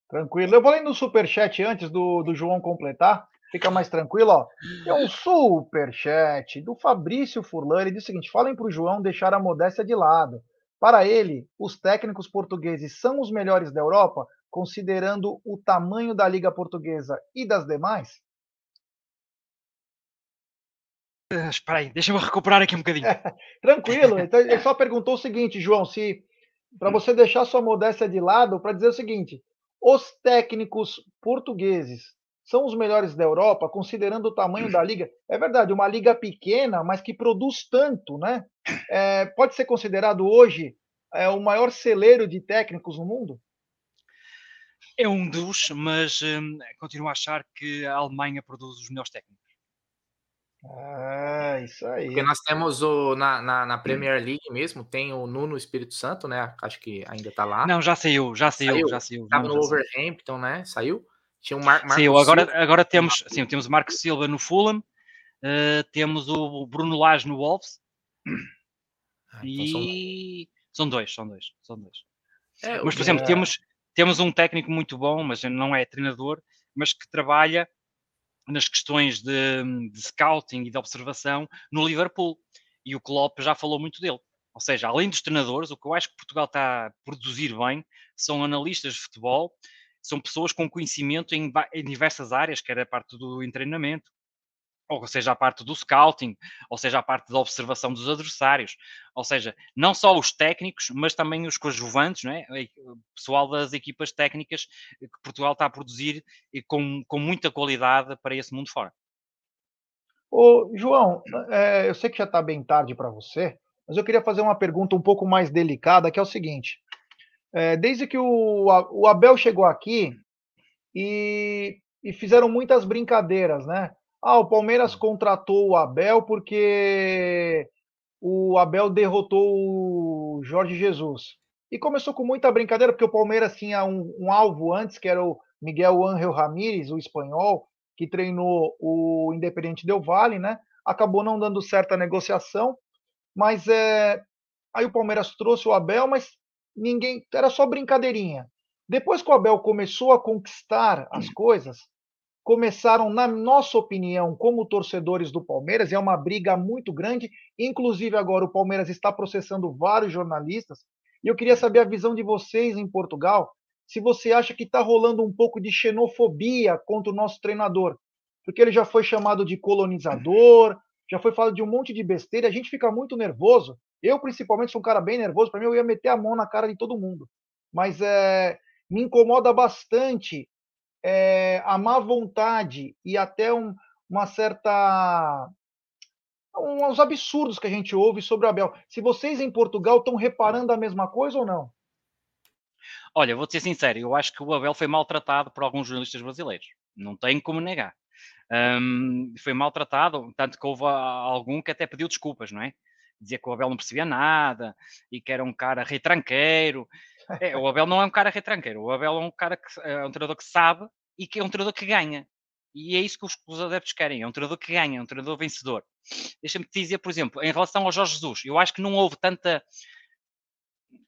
[SPEAKER 2] Tranquilo. Eu vou ler no superchat antes do, do João completar. Fica mais tranquilo, ó. É um superchat do Fabrício Furlan. Ele diz o seguinte: falem para o João deixar a modéstia de lado. Para ele, os técnicos portugueses são os melhores da Europa, considerando o tamanho da Liga Portuguesa e das demais?
[SPEAKER 3] Uh, espera aí, deixa eu recuperar aqui um bocadinho. (laughs)
[SPEAKER 2] Tranquilo. Então, ele só perguntou o seguinte, João, se para hum. você deixar sua modéstia de lado, para dizer o seguinte: os técnicos portugueses são os melhores da Europa, considerando o tamanho da liga. É verdade, uma liga pequena, mas que produz tanto, né? É, pode ser considerado hoje é, o maior celeiro de técnicos no mundo?
[SPEAKER 3] É um dos, mas hum, continuo a achar que a Alemanha produz os melhores técnicos.
[SPEAKER 2] Ah, isso aí.
[SPEAKER 1] Porque nós temos o na, na, na, Premier League mesmo, tem o Nuno Espírito Santo, né? Acho que ainda tá lá.
[SPEAKER 3] Não, já saiu, já saiu, saiu. já saiu.
[SPEAKER 1] Tava no Overhampton, né? Saiu. Tinha um Mar Marco
[SPEAKER 3] Saiu, agora, agora temos, sim, temos o Marco Silva no Fulham, uh, temos o Bruno Lage no Wolves. Ah, então e são... são... dois, são dois, são dois. É, mas, por exemplo, é... temos, temos um técnico muito bom, mas não é treinador, mas que trabalha nas questões de, de scouting e de observação no Liverpool. E o Klopp já falou muito dele. Ou seja, além dos treinadores, o que eu acho que Portugal está a produzir bem são analistas de futebol, são pessoas com conhecimento em, em diversas áreas, quer a parte do treinamento, ou seja, a parte do scouting, ou seja, a parte da observação dos adversários, ou seja, não só os técnicos, mas também os coadjuvantes, não é? o pessoal das equipas técnicas que Portugal está a produzir com, com muita qualidade para esse mundo fora.
[SPEAKER 2] Ô, João, é, eu sei que já está bem tarde para você, mas eu queria fazer uma pergunta um pouco mais delicada, que é o seguinte: é, desde que o, o Abel chegou aqui e, e fizeram muitas brincadeiras, né? Ah, o Palmeiras contratou o Abel porque o Abel derrotou o Jorge Jesus. E começou com muita brincadeira, porque o Palmeiras tinha um, um alvo antes, que era o Miguel Ángel Ramírez, o espanhol, que treinou o Independente Del Valle, né? Acabou não dando certo a negociação, mas é... aí o Palmeiras trouxe o Abel, mas ninguém. Era só brincadeirinha. Depois que o Abel começou a conquistar as coisas, começaram, na nossa opinião, como torcedores do Palmeiras, é uma briga muito grande. Inclusive, agora o Palmeiras está processando vários jornalistas. E eu queria saber a visão de vocês em Portugal. Se você acha que está rolando um pouco de xenofobia contra o nosso treinador, porque ele já foi chamado de colonizador, já foi falado de um monte de besteira, a gente fica muito nervoso. Eu, principalmente, sou um cara bem nervoso, para mim, eu ia meter a mão na cara de todo mundo. Mas é, me incomoda bastante é, a má vontade e até um, uma certa uns absurdos que a gente ouve sobre o Abel. Se vocês em Portugal estão reparando a mesma coisa ou não?
[SPEAKER 3] Olha, vou ser sincero, eu acho que o Abel foi maltratado por alguns jornalistas brasileiros. Não tenho como negar. Um, foi maltratado, tanto que houve algum que até pediu desculpas, não é? Dizia que o Abel não percebia nada e que era um cara retranqueiro. É, o Abel não é um cara retranqueiro, o Abel é um cara que é um treinador que sabe e que é um treinador que ganha. E é isso que os, os adeptos querem, é um treinador que ganha, é um treinador vencedor. Deixa-me te dizer, por exemplo, em relação ao Jorge Jesus, eu acho que não houve tanta.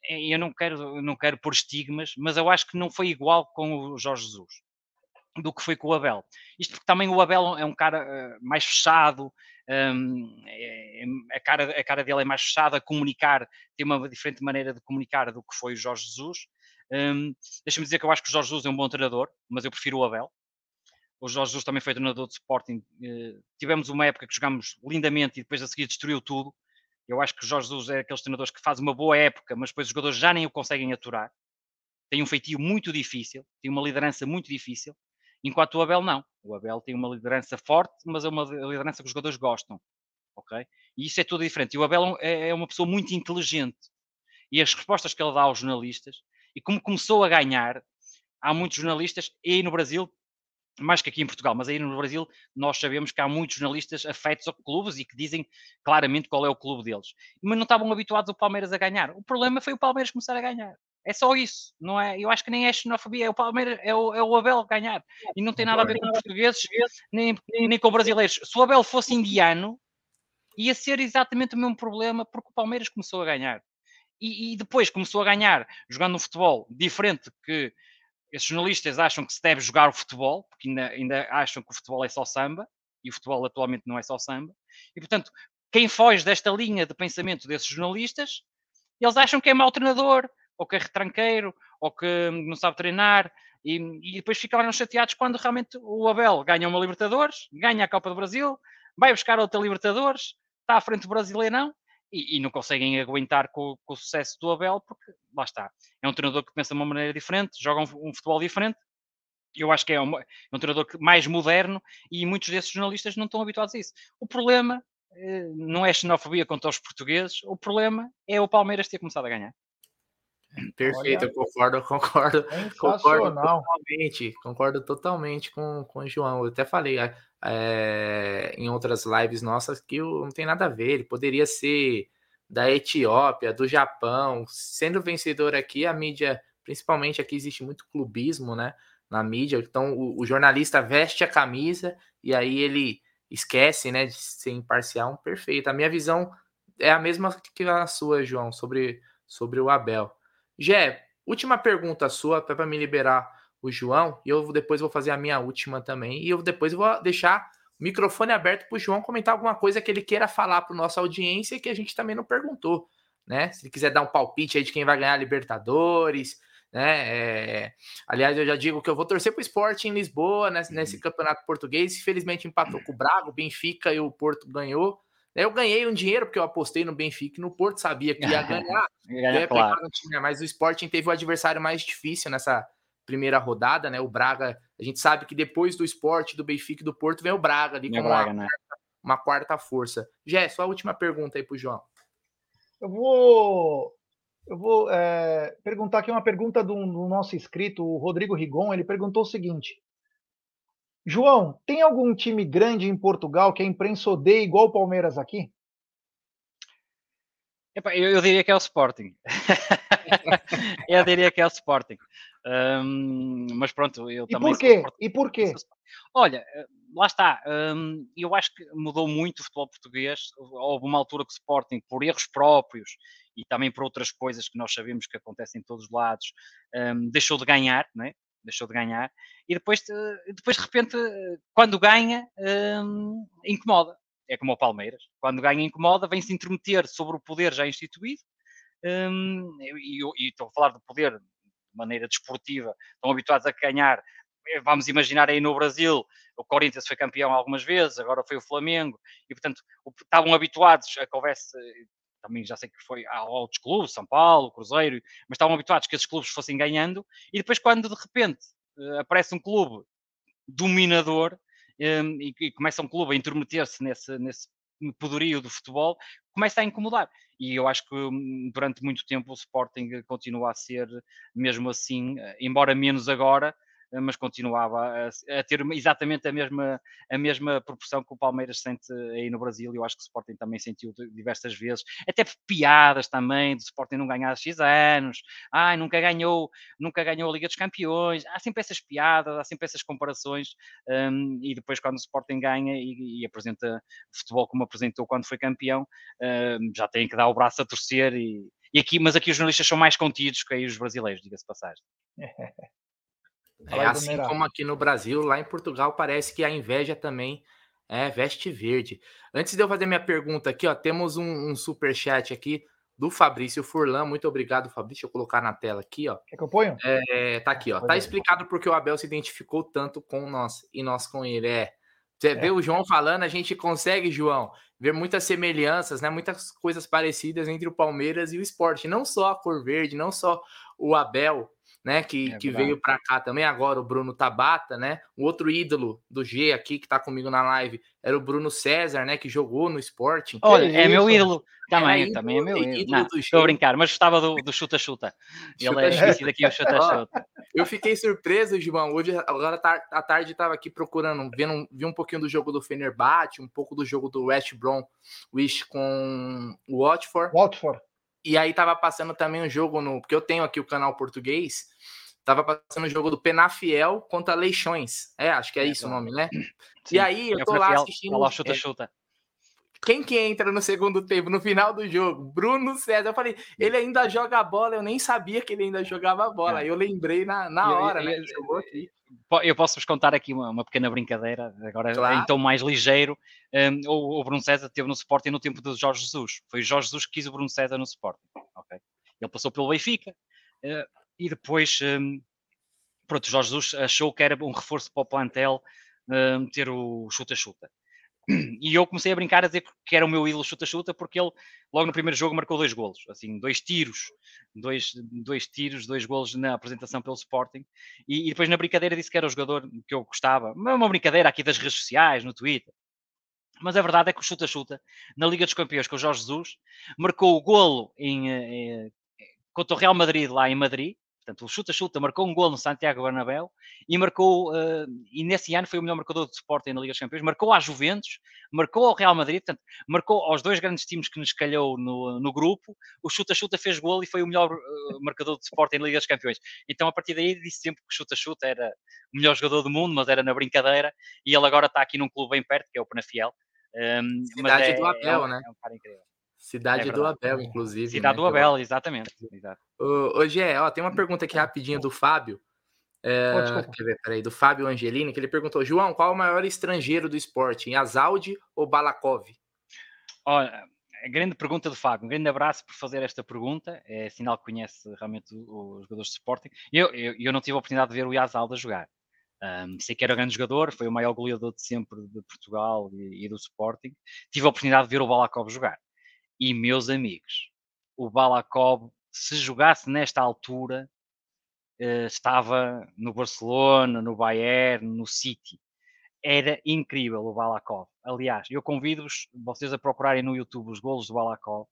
[SPEAKER 3] Eh, eu não quero, não quero pôr estigmas, mas eu acho que não foi igual com o Jorge Jesus do que foi com o Abel. Isto porque também o Abel é um cara uh, mais fechado, um, é, é, a, cara, a cara dele é mais fechada, comunicar, tem uma diferente maneira de comunicar do que foi o Jorge Jesus. Um, Deixa-me dizer que eu acho que o Jorge Jesus é um bom treinador, mas eu prefiro o Abel. O Jorge Jesus também foi treinador de Sporting. Uh, tivemos uma época que jogámos lindamente e depois a seguir destruiu tudo. Eu acho que o Jorge Jesus é aqueles treinadores que faz uma boa época, mas depois os jogadores já nem o conseguem aturar. Tem um feitio muito difícil, tem uma liderança muito difícil. Enquanto o Abel não. O Abel tem uma liderança forte, mas é uma liderança que os jogadores gostam. Ok? E isso é tudo diferente. E o Abel é, é uma pessoa muito inteligente. e as respostas que ele dá aos jornalistas, e como começou a ganhar, há muitos jornalistas, e aí no Brasil, mais que aqui em Portugal, mas aí no Brasil nós sabemos que há muitos jornalistas afetos a clubes e que dizem claramente qual é o clube deles. Mas não estavam habituados o Palmeiras a ganhar. O problema foi o Palmeiras começar a ganhar. É só isso, não é? Eu acho que nem é xenofobia, é o Palmeiras, é o, é o Abel ganhar. E não tem nada a ver com portugueses, nem, nem, nem com brasileiros. Se o Abel fosse indiano, ia ser exatamente o mesmo problema, porque o Palmeiras começou a ganhar. E, e depois começou a ganhar jogando um futebol diferente que esses jornalistas acham que se deve jogar o futebol, porque ainda, ainda acham que o futebol é só samba, e o futebol atualmente não é só samba. E, portanto, quem foge desta linha de pensamento desses jornalistas, eles acham que é mau treinador, ou que é retranqueiro, ou que não sabe treinar, e, e depois ficaram chateados quando realmente o Abel ganha uma Libertadores, ganha a Copa do Brasil, vai buscar outra Libertadores, está à frente do Brasileirão, e, e não conseguem aguentar com, com, o sucesso do Abel, porque lá está. É um treinador que pensa de uma maneira diferente, joga um, um futebol diferente. Eu acho que é, uma, é um treinador mais moderno e muitos desses jornalistas não estão habituados a isso. O problema eh, não é xenofobia contra os portugueses, o problema é o Palmeiras ter começado a ganhar.
[SPEAKER 1] Perfeito, Olha, eu concordo, (laughs) concordo, concordo totalmente, concordo totalmente com, com o João. Eu até falei é, em outras lives nossas que não tem nada a ver. Ele poderia ser da Etiópia, do Japão, sendo vencedor aqui, a mídia, principalmente aqui existe muito clubismo, né? Na mídia, então o, o jornalista veste a camisa e aí ele esquece, né, de ser imparcial. Perfeito. A minha visão é a mesma que a sua, João, sobre, sobre o Abel. Gé, última pergunta sua, para me liberar o João, e eu depois vou fazer a minha última também, e eu depois vou deixar o microfone aberto para o João comentar alguma coisa que ele queira falar para nossa audiência que a gente também não perguntou, né? Se ele quiser dar um palpite aí de quem vai ganhar a Libertadores, né? É... Aliás, eu já digo que eu vou torcer para o esporte em Lisboa, nesse, nesse campeonato português. Infelizmente empatou com o Braga, o Benfica e o Porto ganhou. Eu ganhei um dinheiro porque eu apostei no Benfica e no Porto, sabia que ia (laughs) ganhar. ia claro. time, mas o Sporting teve o adversário mais difícil nessa primeira rodada, né? O Braga, a gente sabe que depois do Sport, do Benfica e do Porto vem o Braga ali com Braga, uma, né? quarta, uma quarta força. Jé, só a última pergunta aí pro João.
[SPEAKER 2] Eu vou eu vou é, perguntar aqui uma pergunta do, do nosso inscrito, o Rodrigo Rigon. Ele perguntou o seguinte: João, tem algum time grande em Portugal que a imprensa odeia igual o Palmeiras aqui?
[SPEAKER 3] Epa, eu, eu, diria que é o Sporting. (laughs) eu diria que é o Sporting. Um, mas pronto, eu
[SPEAKER 2] e
[SPEAKER 3] também.
[SPEAKER 2] Por quê? E por quê?
[SPEAKER 3] Olha, eh, lá está. Um, eu acho que mudou muito o futebol português. Houve uma altura que o Sporting, por erros próprios e também por outras coisas que nós sabemos que acontecem em todos os lados, um, deixou de ganhar, né? Deixou de ganhar, e depois, depois de repente, quando ganha, hum, incomoda. É como o Palmeiras. Quando ganha, incomoda, vem-se intrometer sobre o poder já instituído, hum, e, estou a falar do poder de maneira desportiva, estão habituados a ganhar. Vamos imaginar aí no Brasil, o Corinthians foi campeão algumas vezes, agora foi o Flamengo, e portanto estavam habituados a que houvesse também já sei que foi a outros clubes, São Paulo, Cruzeiro, mas estavam habituados que esses clubes fossem ganhando, e depois quando de repente uh, aparece um clube dominador ehm, e, e, começa um clube a intrometer-se nesse, nesse poderio do futebol, começa a incomodar. E eu acho que hum, durante muito tempo o Sporting continua a ser mesmo assim, eh, embora menos agora, eh, mas continuava a, a, ter exatamente a mesma, a mesma proporção que o Palmeiras sente aí no Brasil. E eu acho que o Sporting também sentiu diversas vezes, até piadas também, do Sporting não ganhar há X anos, ai, nunca ganhou, nunca ganhou a Liga dos Campeões. Há sempre essas piadas, há sempre essas comparações. Um, e depois, quando o Sporting ganha e, e, apresenta futebol como apresentou quando foi campeão, um, já tem que dar o braço a torcer. E, e aqui, mas aqui os jornalistas são mais contidos que aí os brasileiros, diga-se passagem. (laughs)
[SPEAKER 1] É assim como aqui no Brasil, lá em Portugal parece que a inveja também é veste verde. Antes de eu fazer minha pergunta aqui, ó, temos um, um super chat aqui do Fabrício Furlan. Muito obrigado, Fabrício. Deixa eu colocar na tela aqui, ó.
[SPEAKER 2] Quer que eu ponha?
[SPEAKER 1] É, tá aqui, ó. Tá explicado porque o Abel se identificou tanto com nós e nós com ele. É. Você é. vê o João falando, a gente consegue, João, ver muitas semelhanças, né? Muitas coisas parecidas entre o Palmeiras e o esporte. Não só a cor verde, não só o Abel, né? Que, é que veio para cá também agora, o Bruno Tabata, né? O outro ídolo do G aqui que tá comigo na live era o Bruno César, né? Que jogou no Sporting.
[SPEAKER 3] Olha, é, meu ídolo. Também, também é meu ídolo. Estou a brincar, mas gostava do chuta-chuta. Ele é esquecido aqui o chuta-chuta. (laughs)
[SPEAKER 1] Eu fiquei surpreso, João. Hoje, agora à tarde, estava aqui procurando, vendo, vi um pouquinho do jogo do Fenerbahçe, um pouco do jogo do West Brom Wish com o Watford.
[SPEAKER 2] Watford.
[SPEAKER 1] E aí tava passando também um jogo no. Porque eu tenho aqui o canal português. Tava passando o jogo do Penafiel contra Leixões. É, acho que é, é isso o nome, né? Sim. E aí eu é tô lá assistindo.
[SPEAKER 3] Lá, chuta, chuta.
[SPEAKER 1] Quem que entra no segundo tempo, no final do jogo? Bruno César. Eu falei, ele ainda joga bola, eu nem sabia que ele ainda jogava bola. É. Eu lembrei na, na hora, né?
[SPEAKER 3] Eu posso-vos contar aqui uma, uma, pequena brincadeira, agora claro. então mais ligeiro. Um, o, o, Bruno César teve no Sporting no tempo do Jorge Jesus. Foi o Jorge Jesus que quis o Bruno César no Sporting. Okay? Ele passou pelo Benfica uh, e depois, um, pronto, Jorge Jesus achou que era um reforço para o plantel um, ter o chuta-chuta. (clears throat) E eu comecei a brincar a dizer que era o meu ídolo chuta-chuta, porque ele, logo no primeiro jogo, marcou dois golos, assim, dois tiros, dois, dois tiros, dois golos na apresentação pelo Sporting. E, e depois na brincadeira disse que era o jogador que eu gostava. Uma brincadeira aqui das redes sociais, no Twitter. Mas a verdade é que o chuta-chuta, na Liga dos Campeões com o Jorge Jesus, marcou o golo em, em, eh, contra o Real Madrid lá em Madrid, Portanto, o chuta-chuta marcou um gol no Santiago Bernabéu e marcou, uh, e nesse ano foi o melhor marcador do Sporting na Liga dos Campeões, marcou à Juventus, marcou ao Real Madrid, portanto, marcou aos dois grandes times que nos calhou no, no grupo, o chuta-chuta fez gol e foi o melhor uh, marcador do Sporting na Liga dos Campeões. Então, a partir daí, disse sempre que o chuta-chuta era o melhor jogador do mundo, mas era na brincadeira, e ele agora está aqui num clube bem perto, que é o Penafiel.
[SPEAKER 1] Um, ehm, Cidade é, do Abel, é, né? É um cara incrível. Cidade é do Abel, inclusive.
[SPEAKER 3] Cidade né? do Abel, exatamente.
[SPEAKER 1] Hoje é, ó, tem uma pergunta aqui rapidinho do Fábio. É, quer ver, peraí, do Fábio Angelini, que ele perguntou: João, qual o maior estrangeiro do esporte? Azaldi ou Balakov?
[SPEAKER 3] Olha, grande pergunta do Fábio. Um grande abraço por fazer esta pergunta. É sinal que conhece realmente os jogadores de Sporting. Eu, eu, eu não tive a oportunidade de ver o Yazalda jogar. Um, sei que era um grande jogador, foi o maior goleador de sempre de Portugal e, e do Sporting. Tive a oportunidade de ver o Balakov jogar. E, meus amigos, o Balakov, se jogasse nesta altura, uh, estava no Barcelona, no Bayern, no City. Era incrível o Balakov. Aliás, eu convido-vos, vocês a procurarem no YouTube os golos do Balakov.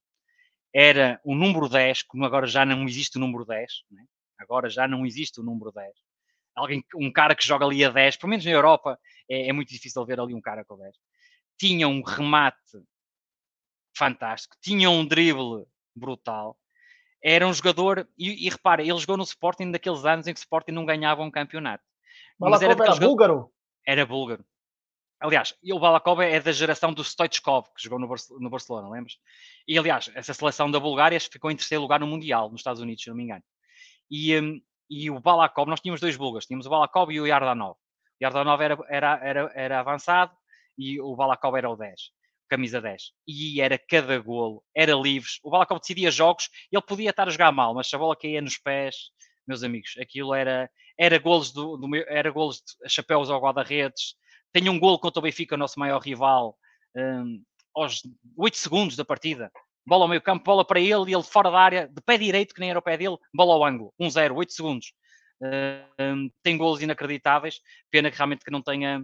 [SPEAKER 3] Era o número 10, como agora já não existe o número 10, né? agora já não existe o número 10. Alguém, um cara que joga ali a 10, pelo menos na Europa, é, é muito difícil ver ali um cara com 10. Tinha um remate fantástico, tinha um drible brutal, era um jogador, e, e repara, ele jogou no Sporting daqueles anos em que o Sporting não ganhava um campeonato.
[SPEAKER 2] Mas era, era búlgaro?
[SPEAKER 3] Era búlgaro. Aliás, o Balakov é da geração do Stoichkov, que jogou no, no Barcelona, lembras? E, aliás, essa seleção da Bulgária ficou em terceiro lugar no Mundial, nos Estados Unidos, se não me engano. E, um, e o Balakov, nós tínhamos dois búlgaros, tínhamos o Balakov e o Yardanov. O Yardanov era, era, era, era avançado e o Balakov era o 10 camisa 10. E era cada golo, era livres. O Balakov decidia jogos, ele podia estar a jogar mal, mas se a bola caía nos pés, meus amigos, aquilo era, era golos do, do era golos de chapéus ao guarda-redes. Tem um golo contra o Benfica, o nosso maior rival, um, aos 8 segundos da partida. Bola ao meio campo, bola para ele, e ele fora da área, de pé direito, que nem era o pé dele, bola ao ângulo, 1-0, 8 segundos. Um, tem golos inacreditáveis, pena que realmente que não tenha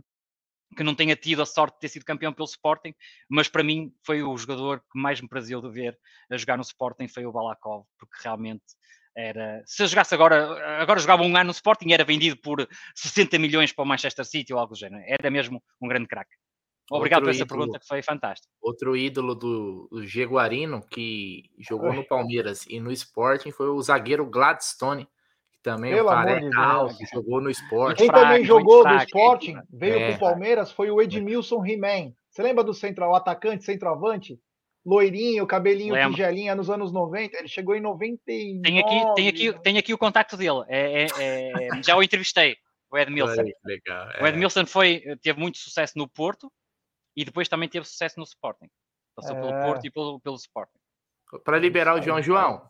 [SPEAKER 3] que não tenha tido a sorte de ter sido campeão pelo Sporting, mas para mim foi o jogador que mais me prazer de ver a jogar no Sporting foi o Balakov, porque realmente era. Se eu jogasse agora, agora jogava um ano no Sporting, era vendido por 60 milhões para o Manchester City ou algo do género. Era mesmo um grande craque. Obrigado Outro por essa ídolo, pergunta, que foi fantástica.
[SPEAKER 1] Outro ídolo do, do Jaguarino, que jogou no Palmeiras e no Sporting, foi o zagueiro Gladstone também Pelo amor de Deus. que jogou no esporte.
[SPEAKER 2] Quem também jogou no Sporting, veio é. o Palmeiras, foi o Edmilson He-Man. Você lembra do central, atacante, centroavante? Loirinho, cabelinho Lembro. tigelinha nos anos 90. Ele chegou em 99.
[SPEAKER 3] Tem aqui, tem aqui, tem aqui o contato dele. É, é, é, já o entrevistei, o Edmilson. Legal, o é. Edmilson foi, teve muito sucesso no Porto e depois também teve sucesso no Sporting. Passou pelo é. Porto e pelo, pelo Sporting.
[SPEAKER 1] Para liberar o João João,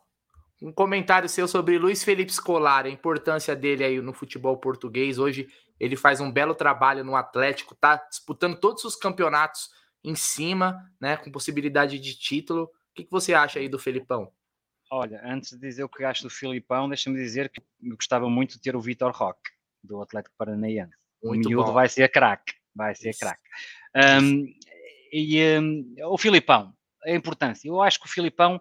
[SPEAKER 1] um comentário seu sobre Luiz Felipe Scolari, a importância dele aí no futebol português. Hoje ele faz um belo trabalho no Atlético, tá disputando todos os campeonatos em cima, né, com possibilidade de título. O que, que você acha aí do Felipão?
[SPEAKER 3] Olha, antes de dizer o que acho do Filipão, deixa-me dizer que eu gostava muito de ter o Vitor Roque, do Atlético Paranaense. Muito o miúdo bom. vai ser craque, vai ser craque. Um, e um, o Filipão, a importância. Eu acho que o Filipão,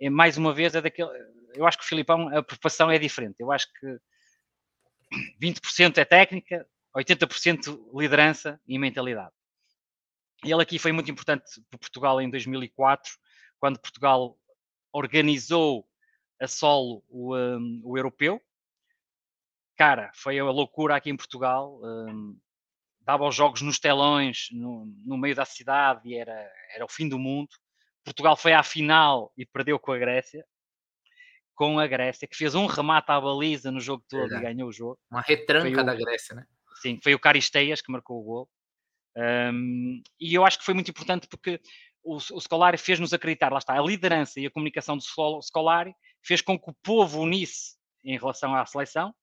[SPEAKER 3] é, mais uma vez, é daquele. Eu acho que o Filipão, a preparação é diferente. Eu acho que 20% é técnica, 80% liderança e mentalidade. Ele aqui foi muito importante para Portugal em 2004, quando Portugal organizou a solo o, um, o europeu. Cara, foi a loucura aqui em Portugal. Um, dava os jogos nos telões, no, no, meio da cidade, e era, era o fim do mundo. Portugal foi à final e perdeu com a Grécia. Com a Grécia, que fez um remate à baliza no jogo todo e ganhou o jogo.
[SPEAKER 1] Uma retranca o, da Grécia, né?
[SPEAKER 3] Sim, foi o Caristeias que marcou o gol. Um, e eu acho que foi muito importante porque o, o Scolari fez-nos acreditar, lá está, a liderança e a comunicação do Scolari fez com que o povo unisse em relação à seleção.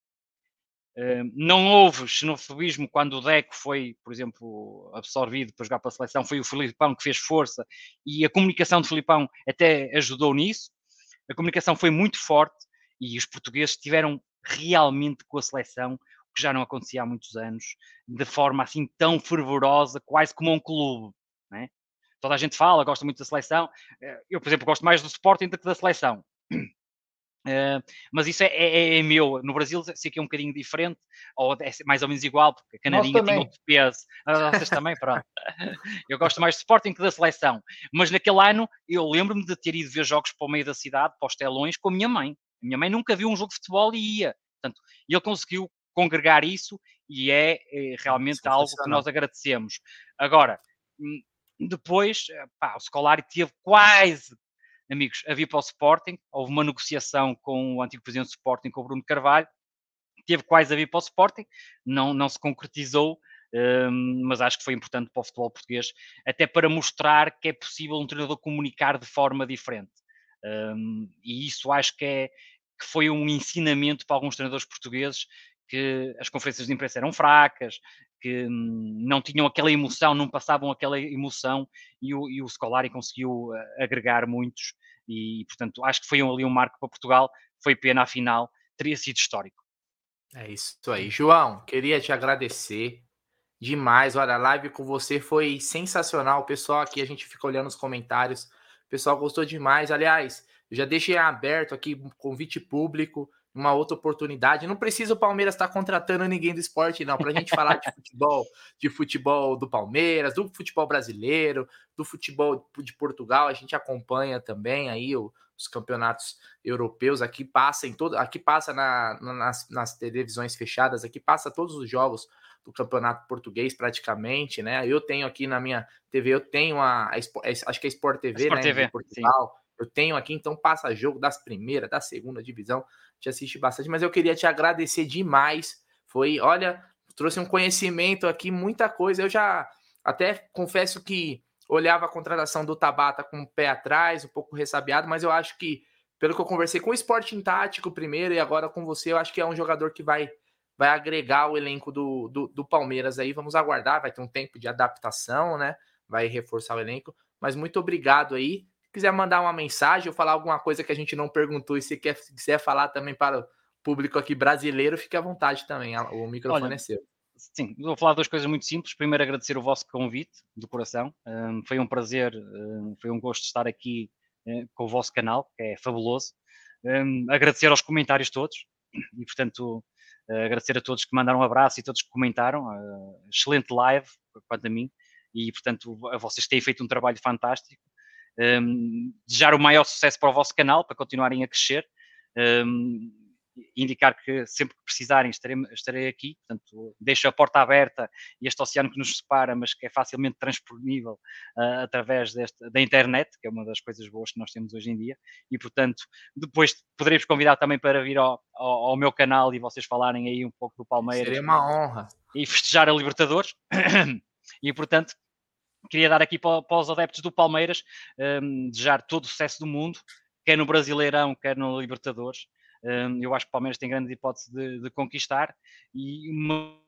[SPEAKER 3] Não houve xenofobismo quando o Deco foi, por exemplo, absorvido para jogar para a seleção, foi o Filipão que fez força e a comunicação do Filipão até ajudou nisso. A comunicação foi muito forte e os portugueses estiveram realmente com a seleção que já não acontecia há muitos anos, de forma assim tão fervorosa, quase como um clube. Né? Toda a gente fala, gosta muito da seleção. Eh, eu, por exemplo, gosto mais do Sporting do que da seleção. Uh, mas isso é, é, é, meu. No Brasil sei que é um bocadinho diferente, ou é mais ou menos igual, porque a Canarinha tem outro peso. Ah, vocês também, pronto. (laughs) Eu gosto mais do Sporting que da seleção. Mas naquele ano eu lembro-me de ter ido ver jogos para o meio da cidade, para os telões, com a minha mãe. A minha mãe nunca viu um jogo de futebol e ia. Portanto, ele conseguiu congregar isso e é, é realmente algo que nós agradecemos. Agora, hum, depois, eh, pá, o Scolari teve quase, amigos, a vir para o Sporting, houve uma negociação com o antigo presidente do Sporting, com o Bruno Carvalho, teve quase a vir para o Sporting, não, não se concretizou, um, mas acho que foi importante para o futebol português, até para mostrar que é possível um treinador comunicar de forma diferente. Um, e isso acho que, é, que foi um ensinamento para alguns treinadores portugueses que as conferências de imprensa eram fracas, que hum, não tinham aquela emoção, não passavam aquela emoção e o, e o Scolari conseguiu eh, agregar muitos e, portanto, acho que foi ali um marco para Portugal, foi pena a final, teria sido histórico.
[SPEAKER 1] É isso aí. João, queria te agradecer demais. Olha, a live com você foi sensacional. O pessoal aqui, a gente fica olhando os comentários. O pessoal gostou demais. Aliás, já deixei aberto aqui um convite público uma outra oportunidade. Não precisa o Palmeiras estar tá contratando ninguém do esporte, não, para a gente falar de futebol, de futebol do Palmeiras, do futebol brasileiro, do futebol de Portugal. A gente acompanha também aí o, os campeonatos europeus. Aqui passa em todo, aqui passa na, nas, nas televisões fechadas, aqui passa todos os jogos do campeonato português praticamente, né? Eu tenho aqui na minha TV, eu tenho a, a acho que é Sport TV, Sport né? TV, Portugal. Sim. Eu tenho aqui, então passa jogo das primeiras, da segunda divisão te assisti bastante, mas eu queria te agradecer demais. Foi, olha, trouxe um conhecimento aqui, muita coisa. Eu já até confesso que olhava a contratação do Tabata com o pé atrás, um pouco ressabiado, mas eu acho que, pelo que eu conversei com o Sporting Tático primeiro e agora com você, eu acho que é um jogador que vai, vai agregar o elenco do, do, do Palmeiras aí. Vamos aguardar, vai ter um tempo de adaptação, né? Vai reforçar o elenco. Mas muito obrigado aí quiser mandar uma mensagem ou falar alguma coisa que a gente não perguntou e se quer, quiser falar também para o público aqui brasileiro, fique à vontade também. O microfone Olha, é seu.
[SPEAKER 3] Sim, vou falar duas coisas muito simples. Primeiro, agradecer o vosso convite do coração. Um, foi um prazer, um, foi um gosto estar aqui um, com o vosso canal, que é fabuloso. Hum, agradecer aos comentários todos e, portanto, uh, agradecer a todos que mandaram um abraço e todos que comentaram. Uh, excelente live, quanto a mim, e, portanto, vocês têm feito um trabalho fantástico um, desejar o maior sucesso para o vosso canal, para continuarem a crescer. Um, indicar que sempre que precisarem estarei, estarei aqui, portanto deixo a porta aberta e este oceano que nos separa, mas que é facilmente transponível uh, através deste, da internet, que é uma das coisas boas que nós temos hoje em dia, e portanto depois poderei-vos convidar também para vir ao, ao, ao, meu canal e vocês falarem aí um pouco do Palmeiras.
[SPEAKER 1] Seria uma honra.
[SPEAKER 3] E festejar a Libertadores, (coughs) e portanto queria dar aqui para, para os adeptos do Palmeiras, um, desejar todo o sucesso do mundo, quer no Brasileirão, quer no Libertadores. Um, eu acho que o Palmeiras tem grande hipótese de, de conquistar, e,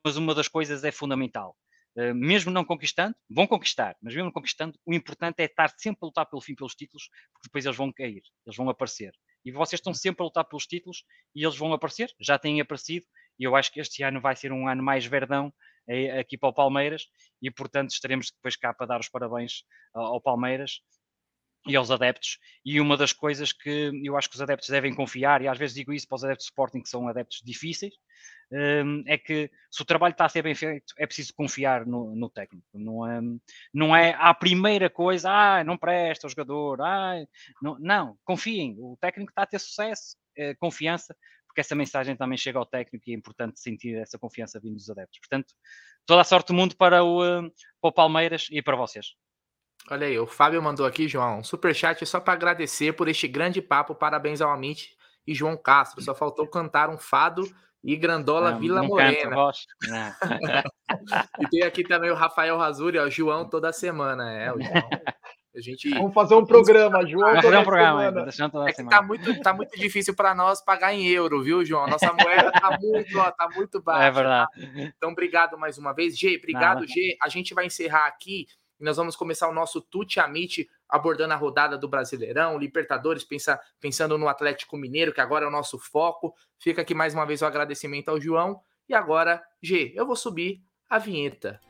[SPEAKER 3] mas uma das coisas é fundamental. Uh, mesmo não conquistando, vão conquistar, mas mesmo não conquistando, o importante é estar sempre a lutar pelo fim pelos títulos, porque depois eles vão cair, eles vão aparecer. E vocês estão sempre a lutar pelos títulos e eles vão aparecer, já têm aparecido, e eu acho que este ano vai ser um ano mais verdão aqui para o Palmeiras e, portanto, estaremos depois cá para dar os parabéns ao Palmeiras e aos adeptos. E uma das coisas que eu acho que os adeptos devem confiar, e às vezes digo isso para os adeptos de Sporting, que são adeptos difíceis, hum, é que se o trabalho está a ser bem feito, é preciso confiar no, no técnico. Não é, não é a primeira coisa, ah, não presta o jogador, ah, não, não, confiem, o técnico está a ter sucesso, é, confiança, porque essa mensagem também chega ao técnico e é importante sentir essa confiança vindo dos adeptos. Portanto, toda a sorte do mundo para o, hum, para o Palmeiras e para vocês.
[SPEAKER 1] Olha aí, o Fábio mandou aqui, João, um superchat só para agradecer por este grande papo. Parabéns ao Amit e João Castro. Só faltou cantar um fado e Grandola não, Vila não Morena. Canto, (laughs) e tem aqui também o Rafael Razuri, ó, João toda semana. É, o João. (laughs)
[SPEAKER 2] A gente... Vamos fazer um programa, João. Vamos fazer um programa.
[SPEAKER 1] É que tá muito, tá muito difícil para nós pagar em euro, viu, João? Nossa moeda tá (laughs) muito, ó, tá muito é baixa.
[SPEAKER 3] É verdade.
[SPEAKER 1] Tá? Então, obrigado mais uma vez. G, obrigado, Nada. G. A gente vai encerrar aqui e nós vamos começar o nosso Tuti Amit abordando a rodada do Brasileirão, Libertadores, pensa, pensando no Atlético Mineiro, que agora é o nosso foco. Fica aqui mais uma vez o agradecimento ao João. E agora, G, eu vou subir a vinheta.